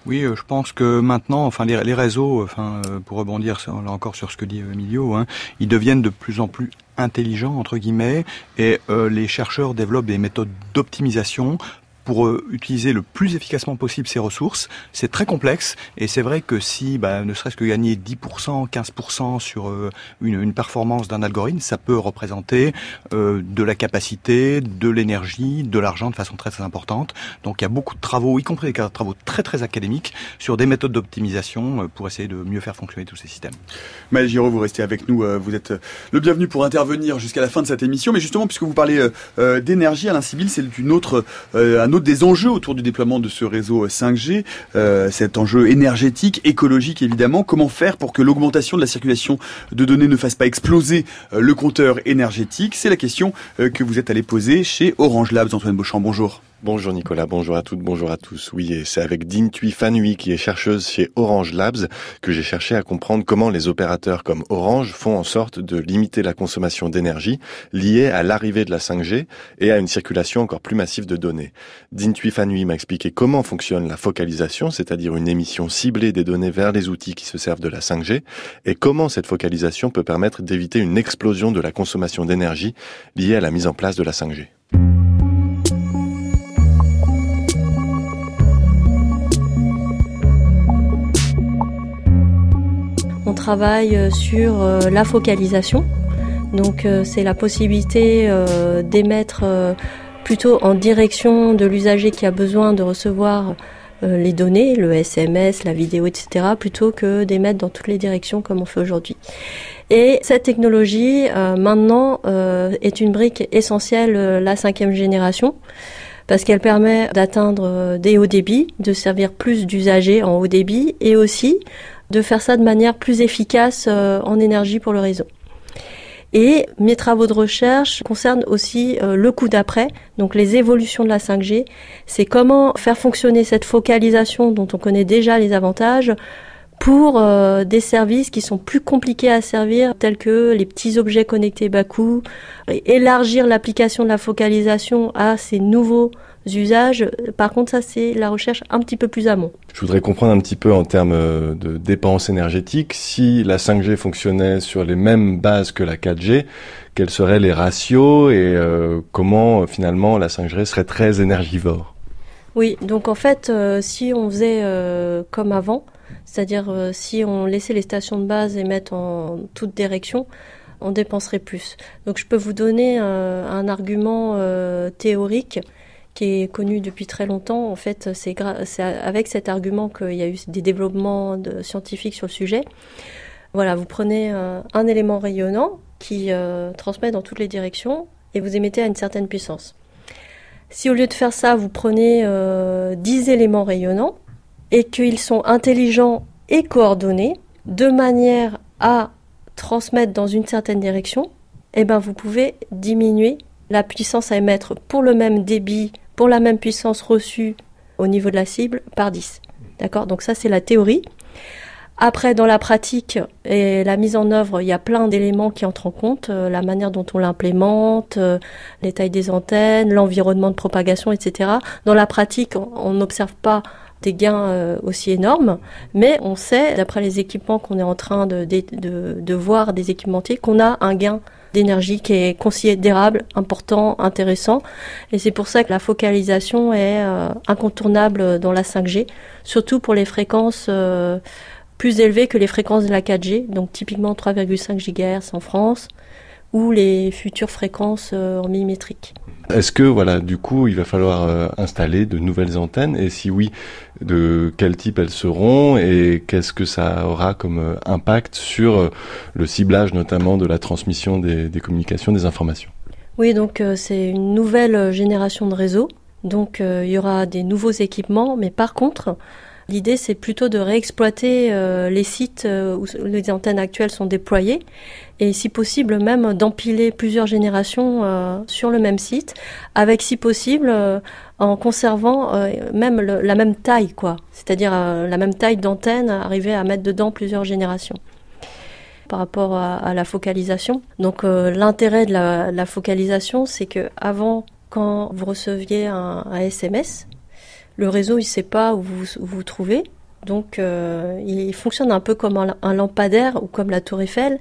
Oui, euh, je pense que maintenant, enfin les, réseaux, enfin euh, pour rebondir là encore sur ce que dit Emilio, hein, ils deviennent de plus en plus intelligents entre guillemets, et les chercheurs développent des méthodes d'optimisation pour euh, utiliser le plus efficacement possible ces ressources. C'est très complexe et c'est vrai que si bah, ne serait-ce que gagner 10%, 15% sur euh, une, performance d'un algorithme, ça peut représenter euh, de la capacité, de l'énergie, de l'argent de façon très très importante. Donc il y a beaucoup de travaux, y compris des travaux très très académiques, sur des méthodes d'optimisation pour essayer de mieux faire fonctionner tous ces systèmes. Maël Giraud, vous restez avec nous, vous êtes le bienvenu pour intervenir jusqu'à la fin de cette émission. Mais justement, puisque vous parlez d'énergie, Alain Sibyl, c'est une autre, un autre des enjeux autour du déploiement de ce réseau 5G, euh, cet enjeu énergétique, écologique évidemment. Comment faire pour que l'augmentation de la circulation de données ne fasse pas exploser euh, le compteur énergétique? C'est la question euh, que vous êtes allé poser chez Orange Labs. Antoine Beauchamp, bonjour. Bonjour Nicolas, bonjour à toutes, bonjour à tous. Oui, et c'est avec Dintui Fanui, qui est chercheuse chez Orange Labs, que j'ai cherché à comprendre comment les opérateurs comme Orange font en sorte de limiter la consommation d'énergie liée à l'arrivée de la 5G et à une circulation encore plus massive de données. Dintui Fanui m'a expliqué comment fonctionne la focalisation, c'est-à-dire une émission ciblée des données vers les outils qui se servent de la 5G, et comment cette focalisation peut permettre d'éviter une explosion de la consommation d'énergie liée à la mise en place de la 5G. Travaille euh, sur euh, la focalisation. Donc euh, c'est la possibilité d'émettre plutôt en direction de l'usager qui a besoin de recevoir les données, le SMS, la vidéo, etc., plutôt que d'émettre dans toutes les directions comme on fait aujourd'hui. Et cette technologie, maintenant, est une brique essentielle, la cinquième génération, parce qu'elle permet d'atteindre des hauts débits, de servir plus d'usagers en haut débit, et aussi de faire ça de manière plus efficace euh, en énergie pour le réseau. Et mes travaux de recherche concernent aussi euh, le coup d'après, donc les évolutions de la 5G. C'est comment faire fonctionner cette focalisation dont on connaît déjà les avantages pour euh, des services qui sont plus compliqués à servir, tels que les petits objets connectés bas coût, élargir l'application de la focalisation à ces nouveaux usages. Par contre, ça, c'est la recherche un petit peu plus amont. Je voudrais comprendre un petit peu en termes euh, de dépenses énergétiques. Si la 5G fonctionnait sur les mêmes bases que la 4G, quels seraient les ratios et euh, comment finalement la 5G serait très énergivore? Oui, donc en fait, euh, si on faisait comme avant, c'est-à-dire si on laissait les stations de base émettre en toute direction, on dépenserait plus. Donc je peux vous donner un argument théorique qui est connu depuis très longtemps. En fait, c'est avec cet argument qu'il y a eu des développements scientifiques sur le sujet. Voilà, vous prenez euh, un élément rayonnant qui euh, transmet dans toutes les directions et vous émettez à une certaine puissance. Si au lieu de faire ça, vous prenez euh, 10 éléments rayonnants et qu'ils sont intelligents et coordonnés de manière à transmettre dans une certaine direction, eh ben vous pouvez diminuer la puissance à émettre pour le même débit pour la même puissance reçue au niveau de la cible par 10. D'accord? Donc ça, c'est la théorie. Après, dans la pratique et la mise en œuvre, il y a plein d'éléments qui entrent en compte, euh, la manière dont on l'implémente, euh, les tailles des antennes, l'environnement de propagation, etc. Dans la pratique, on n'observe pas des gains euh, aussi énormes, mais on sait, d'après les équipements qu'on est en train de, voir des équipementiers, qu'on a un gain d'énergie qui est considérable, important, intéressant. Et c'est pour ça que la focalisation est euh, incontournable dans la 5G, surtout pour les fréquences euh, plus élevées que les fréquences de la 4G, donc typiquement 3,5 GHz en France, ou les futures fréquences en millimétrique. Est-ce que voilà, du coup, il va falloir euh, installer de nouvelles antennes? Et si oui, de quel type elles seront? Et qu'est-ce que ça aura comme euh, impact sur euh, le ciblage notamment de la transmission des, des communications, des informations? Oui, donc c'est une nouvelle génération de réseaux. Donc il y aura des nouveaux équipements, mais par contre, L'idée, c'est plutôt de réexploiter euh, les sites euh, où les antennes actuelles sont déployées et si possible même d'empiler plusieurs générations euh, sur le même site, avec si possible en conservant même la même taille, quoi. C'est-à-dire la même taille d'antenne, arriver à mettre dedans plusieurs générations par rapport à, la focalisation. Donc l'intérêt de la, focalisation, c'est que avant, quand vous receviez un SMS, le réseau, il ne sait pas où vous vous trouvez. Donc, euh, il fonctionne un peu comme un, lampadaire ou comme la tour Eiffel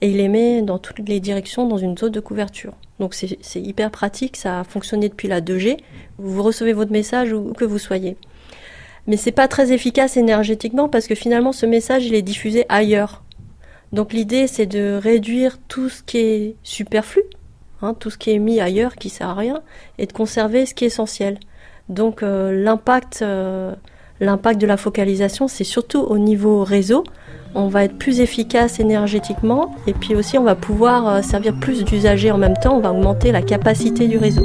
et il émet dans toutes les directions dans une zone de couverture. Donc, c'est hyper pratique. Ça a fonctionné depuis la 2G. Vous recevez votre message où que vous soyez. Mais c'est pas très efficace énergétiquement parce que finalement, ce message, il est diffusé ailleurs. Donc, l'idée, c'est de réduire tout ce qui est superflu, hein, tout ce qui est mis ailleurs qui sert à rien, et de conserver ce qui est essentiel. Donc euh, l'impact, euh, l'impact de la focalisation, c'est surtout au niveau réseau. On va être plus efficace énergétiquement et puis aussi on va pouvoir euh, servir plus d'usagers en même temps. On va augmenter la capacité du réseau.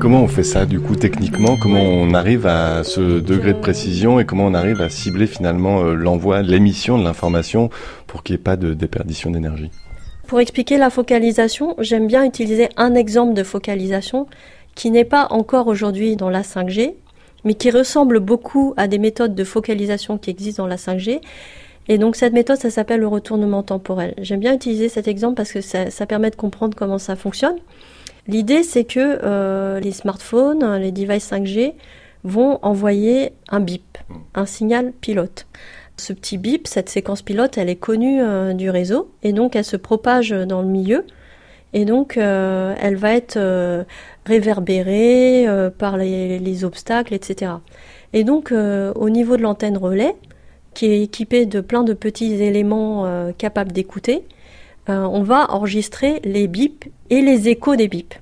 Comment on fait ça du coup techniquement? Comment on arrive à ce degré de précision et comment on arrive à cibler finalement l'envoi, l'émission de l'information pour qu'il n'y ait pas de déperdition d'énergie? Pour expliquer la focalisation, j'aime bien utiliser un exemple de focalisation qui n'est pas encore aujourd'hui dans la 5G, mais qui ressemble beaucoup à des méthodes de focalisation qui existent dans la 5G. Et donc cette méthode, ça s'appelle le retournement temporel. J'aime bien utiliser cet exemple parce que ça, permet de comprendre comment ça fonctionne. L'idée, c'est que euh, les smartphones, les devices 5G vont envoyer un bip, un signal pilote. Ce petit bip, cette séquence pilote, elle est connue euh, du réseau et donc elle se propage dans le milieu et donc euh, elle va être euh, réverbérée par les, obstacles, etc. Et donc au niveau de l'antenne relais, qui est équipée de plein de petits éléments capables d'écouter, on va enregistrer les bips et les échos des bips.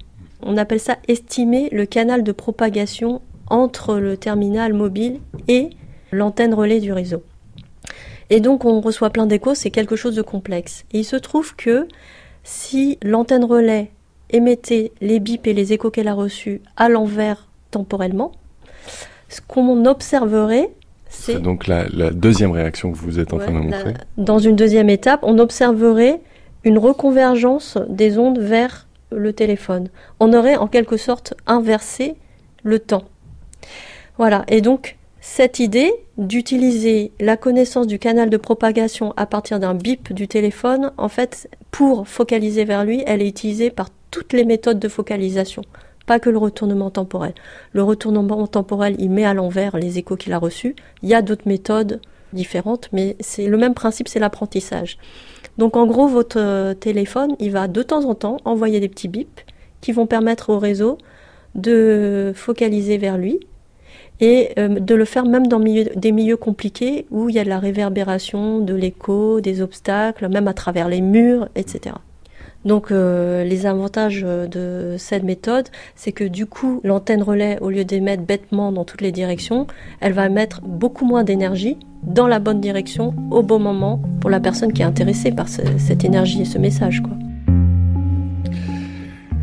On appelle ça estimer le canal de propagation entre le terminal mobile et l'antenne relais du réseau. Et donc on reçoit plein d'échos, c'est quelque chose de complexe. Et il se trouve que si l'antenne relais émettait les bips et les échos qu'elle a reçus à l'envers temporellement, ce qu'on observerait, C'est donc la, deuxième réaction que vous êtes en train de montrer. dans une deuxième étape, on observerait une reconvergence des ondes vers le téléphone. On aurait en quelque sorte inversé le temps. Voilà, et donc cette idée d'utiliser la connaissance du canal de propagation à partir d'un bip du téléphone, en fait, pour focaliser vers lui, elle est utilisée par toutes les méthodes de focalisation, pas que le retournement temporel. Le retournement temporel, il met à l'envers les échos qu'il a reçus. Il y a d'autres méthodes différentes, mais c'est le même principe, c'est l'apprentissage. Donc en gros, votre euh, téléphone, il va de temps en temps envoyer des petits bips qui vont permettre au réseau de focaliser vers lui et euh, de le faire même dans des milieux compliqués où il y a de la réverbération, de l'écho, des obstacles, même à travers les murs, etc. Donc euh, les avantages de cette méthode, c'est que du coup, l'antenne relais, au lieu d'émettre bêtement dans toutes les directions, elle va mettre beaucoup moins d'énergie dans la bonne direction au bon moment pour la personne qui est intéressée par cette énergie et ce message. Quoi.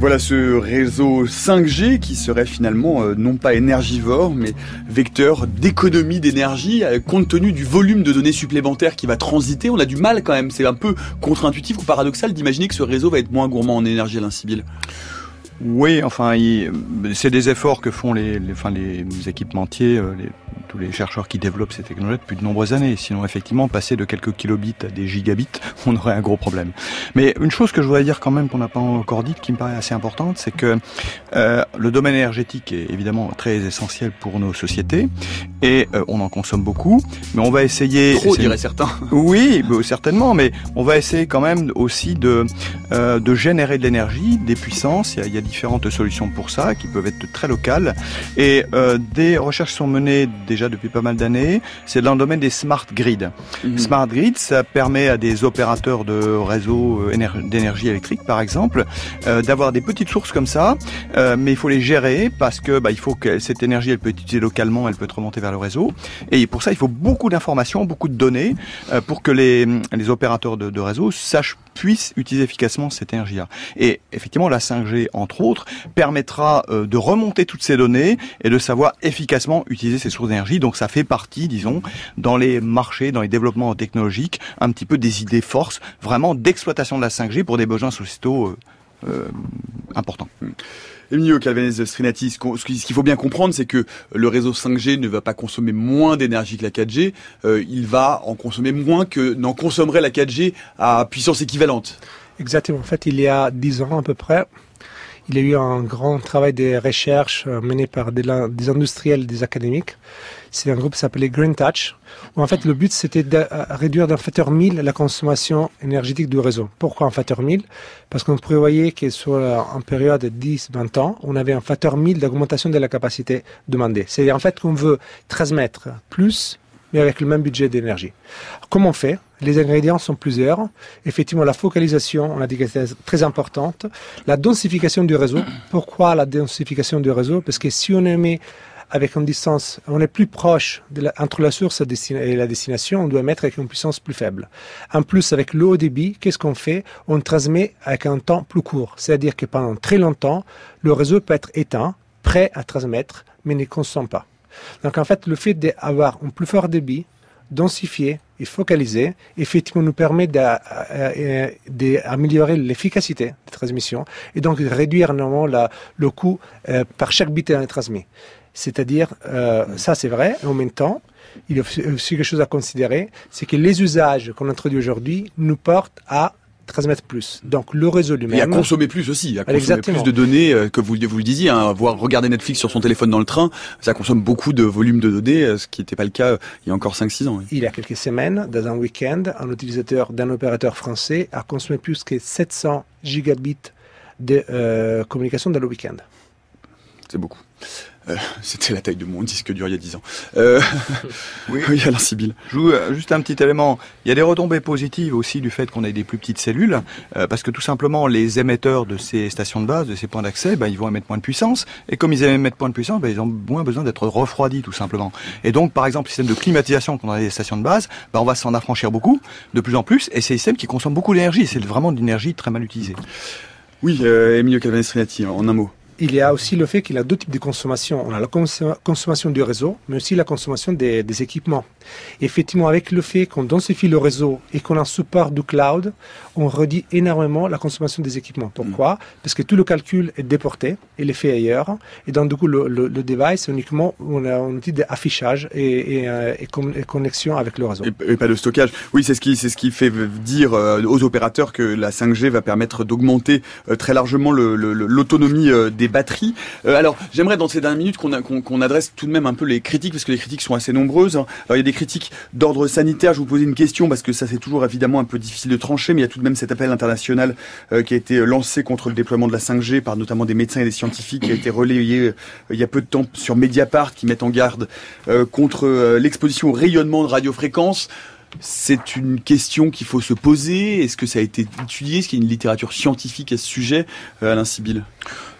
Voilà ce réseau 5G qui serait finalement euh, non pas énergivore mais vecteur d'économie d'énergie euh, compte tenu du volume de données supplémentaires qui va transiter. On a du mal quand même, c'est un peu contre-intuitif ou paradoxal d'imaginer que ce réseau va être moins gourmand en énergie, Alain Sibyl. Oui, enfin, c'est des efforts que font les, les, enfin, les équipementiers, euh, les, tous les chercheurs qui développent ces technologies depuis de nombreuses années. Sinon, effectivement, passer de quelques kilobits à des gigabits, on aurait un gros problème. Mais une chose que je voudrais dire quand même qu'on n'a pas encore dite, qui me paraît assez importante, c'est que euh, le domaine énergétique est évidemment très essentiel pour nos sociétés et euh, on en consomme beaucoup. Mais on va essayer... Trop, diraient certains. Oui, certainement, mais on va essayer quand même aussi de, euh, de générer de l'énergie, des puissances. Il y, a, il y, a, différentes solutions pour ça qui peuvent être très locales. Et euh, des recherches sont menées déjà depuis pas mal d'années. C'est dans le domaine des smart grids. Mhm. Smart grids, ça permet à des opérateurs de réseaux euh, d'énergie électrique, par exemple, euh, d'avoir des petites sources comme ça, euh, mais il faut les gérer parce que bah, il faut que cette énergie, elle peut être utilisée localement, elle peut être remontée vers le réseau. Et pour ça, il faut beaucoup d'informations, beaucoup de données pour que les, les opérateurs de, de réseau sachent puissent utiliser efficacement cette énergie-là. Et effectivement, la 5G, entre autres, permettra de remonter toutes ces données et de savoir efficacement utiliser ces sources d'énergie donc ça fait partie, disons, dans les marchés, dans les développements technologiques, un petit peu des idées forces, vraiment d'exploitation de la 5G pour des besoins sociétaux euh, euh, importants. Emilio Calvanez Strinatis, ce qu'il faut bien comprendre, c'est que le réseau 5G ne va pas consommer moins d'énergie que la 4G, euh, il va en consommer moins que n'en consommerait la 4G à puissance équivalente. Exactement. En fait, il y a 10 ans à peu près, il y a eu un grand travail de recherche mené par des, industriels, des académiques, c'est un groupe qui s'appelait Green Touch, en fait le but c'était de réduire d'un facteur 1000 la consommation énergétique du réseau. Pourquoi un facteur 1000 Parce qu'on prévoyait que sur une période de 10-20 ans, on avait un facteur 1000 d'augmentation de la capacité demandée. C'est en fait qu'on veut transmettre plus mais avec le même budget d'énergie. Comment on fait Les ingrédients sont plusieurs. Effectivement, la focalisation, on a dit que c'était très importante. La densification du réseau. Pourquoi la densification du réseau? Parce que si on met avec une distance, on est plus proche de entre la source et la destination, on doit mettre avec une puissance plus faible. En plus, avec le haut débit, qu'est-ce qu'on fait? On transmet avec un temps plus court. C'est-à-dire que pendant très longtemps, le réseau peut être éteint, prêt à transmettre, mais ne consomme pas. Donc en fait, le fait d'avoir un plus fort débit, densifié et focalisé, effectivement nous permet d'améliorer l'efficacité de transmission et donc réduire normalement le coût euh, par chaque bit transmis. C'est-à-dire, euh, ça c'est vrai, en même temps, il y a aussi quelque chose à considérer, c'est que les usages qu'on introduit aujourd'hui nous portent à transmettre plus. Donc le réseau lui-même. Et à consommer plus aussi, à consommer plus de données, euh, que vous, vous le disiez, hein, voir regarder Netflix sur son téléphone dans le train, ça consomme beaucoup de volume de données, euh, ce qui n'était pas le cas il y a encore 5-6 ans. Il y a quelques semaines, dans un week-end, un utilisateur d'un opérateur français a consommé plus que 700 gigabits de communication dans le week-end. C'est beaucoup. Euh, c'était la taille de mon disque dur il y a 10 ans. Euh, oui, oui Alain Sibyl. Euh, juste un petit élément. Il y a des retombées positives aussi du fait qu'on ait des plus petites cellules, parce que tout simplement les émetteurs de ces stations de base, de ces points d'accès, ben, ils vont émettre moins de puissance, et comme ils émettent moins de puissance, ben, ils ont moins besoin d'être refroidis tout simplement. Et donc, par exemple, le système de climatisation qu'on a des stations de base, ben, on va s'en affranchir beaucoup, de plus en plus, et c'est un système qui consomme beaucoup d'énergie. C'est vraiment de l'énergie très mal utilisée. Oui, euh, Emilio Calvanestrinati, en un mot. Il y a aussi le fait qu'il a deux types de consommation. On a la consommation du réseau, mais aussi la consommation des, équipements. effectivement, avec le fait qu'on densifie le réseau et qu'on a un support du cloud, on redit énormément la consommation des équipements. Pourquoi? Parce que tout le calcul est déporté, il est fait ailleurs, et donc du coup le, le, device uniquement on a un outil d'affichage et, euh, connexion avec le réseau. Et, pas de stockage. Oui, c'est ce qui ce qui fait dire euh, aux opérateurs que la 5G va permettre d'augmenter euh, très largement l'autonomie des batteries. alors j'aimerais dans ces dernières minutes qu'on adresse tout de même un peu les critiques parce que les critiques sont assez nombreuses. Alors il y a des critiques d'ordre sanitaire. Je vous posais une question parce que ça c'est toujours évidemment un peu difficile de trancher, mais il y a tout de même cet appel international qui a été lancé contre le déploiement de la 5G par notamment des médecins et des scientifiques qui a été relayé il y a peu de temps sur Mediapart qui met en garde contre l'exposition au rayonnement de radiofréquence. C'est une question qu'il faut se poser. Est-ce que ça a été étudié? Est-ce qu'il y a une littérature scientifique à ce sujet, Alain Sibyl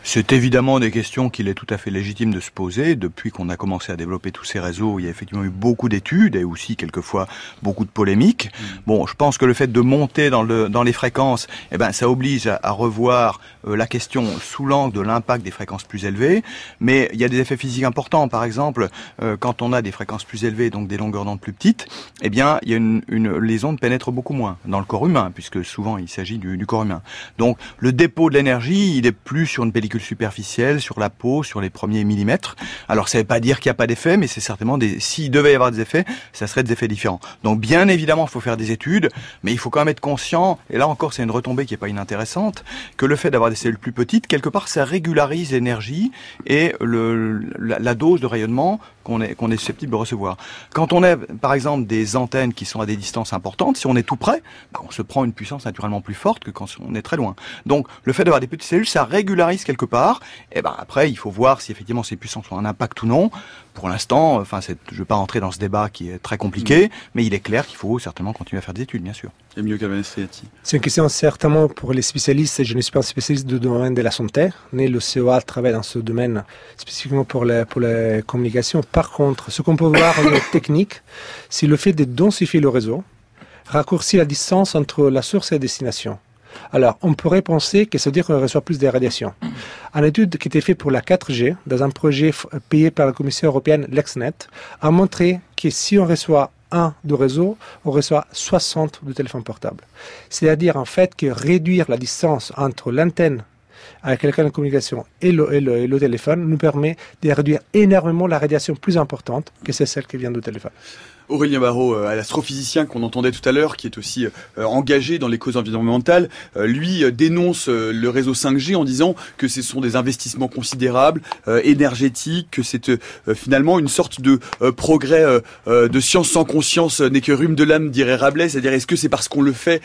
c'est évidemment des questions qu'il est tout à fait légitime de se poser. Depuis qu'on a commencé à développer tous ces réseaux, il y a effectivement eu beaucoup d'études et aussi quelquefois beaucoup de polémiques. Mm. Bon, je pense que le fait de monter dans, le, dans les fréquences, eh ben, ça oblige à, revoir euh, la question sous l'angle de l'impact des fréquences plus élevées. Mais il y a des effets physiques importants. Par exemple, euh, quand on a des fréquences plus élevées, donc des longueurs d'onde plus petites, eh bien, il y a une, une, les ondes pénètrent beaucoup moins dans le corps humain, puisque souvent il s'agit du, du corps humain. Donc, le dépôt de l'énergie, il est plus sur une pellicule sur la peau, sur les premiers millimètres. Alors ça ne veut pas dire qu'il n'y a pas d'effet, mais c'est certainement des. S'il devait y avoir des effets, ça serait des effets différents. Donc bien évidemment, il faut faire des études, mais il faut quand même être conscient. Et là encore, c'est une retombée qui n'est pas inintéressante, que le fait d'avoir des cellules plus petites, quelque part, ça régularise l'énergie et la, dose de rayonnement qu'on est, qu'on est susceptible de recevoir. Quand on a, par exemple, des antennes qui sont à des distances importantes, si on est tout près, ben, on se prend une puissance naturellement plus forte que quand on est très loin. Donc, le fait d'avoir des petites cellules, ça régularise quelque part. Et ben après, il faut voir si effectivement ces puissances ont un impact ou non. Pour l'instant, enfin, je ne vais pas rentrer dans ce débat qui est très compliqué, mm. mais il est clair qu'il faut certainement continuer à faire des études, bien sûr. Et mieux C'est une question certainement pour les spécialistes. Je ne suis pas un spécialiste du domaine de la santé, mais le COA travaille dans ce domaine spécifiquement pour les, pour les communications. Par contre, ce qu'on peut voir en technique, c'est le fait de densifier le réseau, raccourcir la distance entre la source et la destination. Alors, on pourrait penser que ça veut dire qu'on reçoit plus de radiations. Une étude qui était faite pour la 4G, dans un projet payé par la Commission européenne, LexNet, a montré que si on reçoit un de réseau, on reçoit 60 de téléphones portables. C'est-à-dire en fait que réduire la distance entre l'antenne avec laquelle de communication et le, et, le, téléphone nous permet de réduire énormément la radiation plus importante que celle qui vient du téléphone. Aurélien Barraud, euh, l'astrophysicien qu'on entendait tout à l'heure, qui est aussi euh, engagé dans les causes environnementales, euh, lui dénonce le réseau 5G en disant que ce sont des investissements considérables, énergétiques, que c'est finalement une sorte de progrès de science sans conscience n'est que rhume de l'âme, dirait Rabelais. C'est-à-dire, est-ce que c'est parce qu'on le fait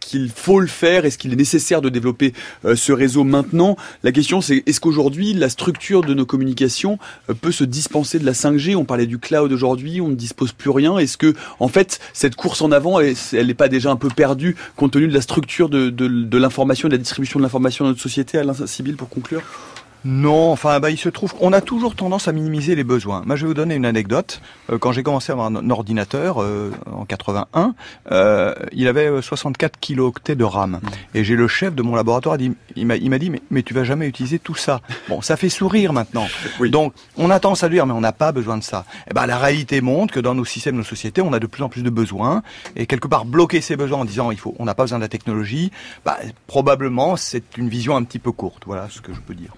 qu'il faut le faire? Est-ce qu'il est nécessaire de développer ce réseau maintenant? La question, c'est est-ce qu'aujourd'hui, la structure de nos communications peut se dispenser de la 5G On parlait du cloud aujourd'hui, on ne dispose plus rien est-ce que, en fait, cette course en avant, elle n'est pas déjà un peu perdue compte tenu de la structure de, l'information, de la distribution de l'information dans notre société, Alain Sibyl, pour conclure? Non, enfin, bah, il se trouve qu'on a toujours tendance à minimiser les besoins. Moi, je vais vous donner une anecdote. Euh, quand j'ai commencé à avoir un, ordinateur euh, en 81, euh, il avait 64 kilooctets de RAM. Mmh. Et j'ai le chef de mon laboratoire, il m'a dit, mais, mais, tu vas jamais utiliser tout ça. Bon, ça fait sourire maintenant. Donc, on a tendance à dire, mais on n'a pas besoin de ça. Eh ben, la réalité montre que dans nos systèmes, nos sociétés, on a de plus en plus de besoins. Et quelque part, bloquer ces besoins en disant, il faut, on n'a pas besoin de la technologie, bah, probablement, c'est une vision un petit peu courte. Voilà ce que je peux dire.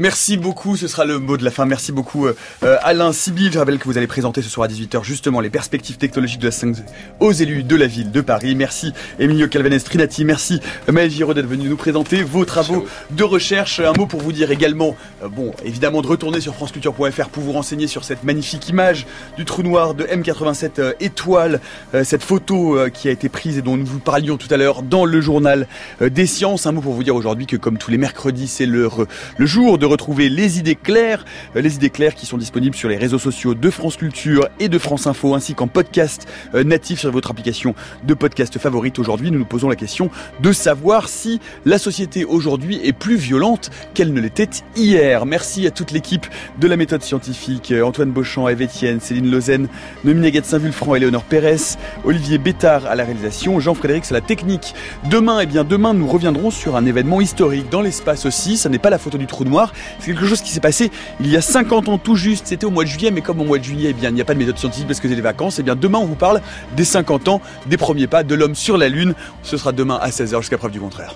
Merci beaucoup, ce sera le mot de la fin. Merci beaucoup euh, euh, Alain Sibyl. Je rappelle que vous allez présenter ce soir à 18h justement les perspectives technologiques de la 5G aux élus de la ville de Paris. Merci Emilio Calvanes Trinati, merci euh, Maël Giraud d'être venu nous présenter vos travaux de recherche. Un mot pour vous dire également, bon, évidemment de retourner sur franceculture.fr pour vous renseigner sur cette magnifique image du trou noir de M87 étoiles, cette photo qui a été prise et dont nous vous parlions tout à l'heure dans le journal des sciences. Un mot pour vous dire aujourd'hui que comme tous les mercredis, c'est le, le jour de retrouver les idées claires, euh, les idées claires qui sont disponibles sur les réseaux sociaux de France Culture et de France Info, ainsi qu'en podcast euh, natif sur votre application de podcast favorite. Aujourd'hui, nous nous posons la question de savoir si la société aujourd'hui est plus violente qu'elle ne l'était hier. Merci à toute l'équipe de la méthode scientifique, euh, Antoine Beauchamp, Eve Etienne, Céline Lausanne, Neguet Saint-Vulfranc, Éléonore Pérez, Olivier Bétard à la réalisation, Jean-Frédéric à la technique. Demain, eh bien, demain, nous reviendrons sur un événement historique dans l'espace aussi. Ça n'est pas la photo du trou noir. C'est quelque chose qui s'est passé il y a 50 ans tout juste. C'était au mois de juillet, mais comme au mois de juillet, eh il n'y a pas de méthode scientifique parce que c'est les vacances. Eh demain, on vous parle des 50 ans des premiers pas de l'homme sur la Lune. Ce sera demain à 16h jusqu'à preuve du contraire.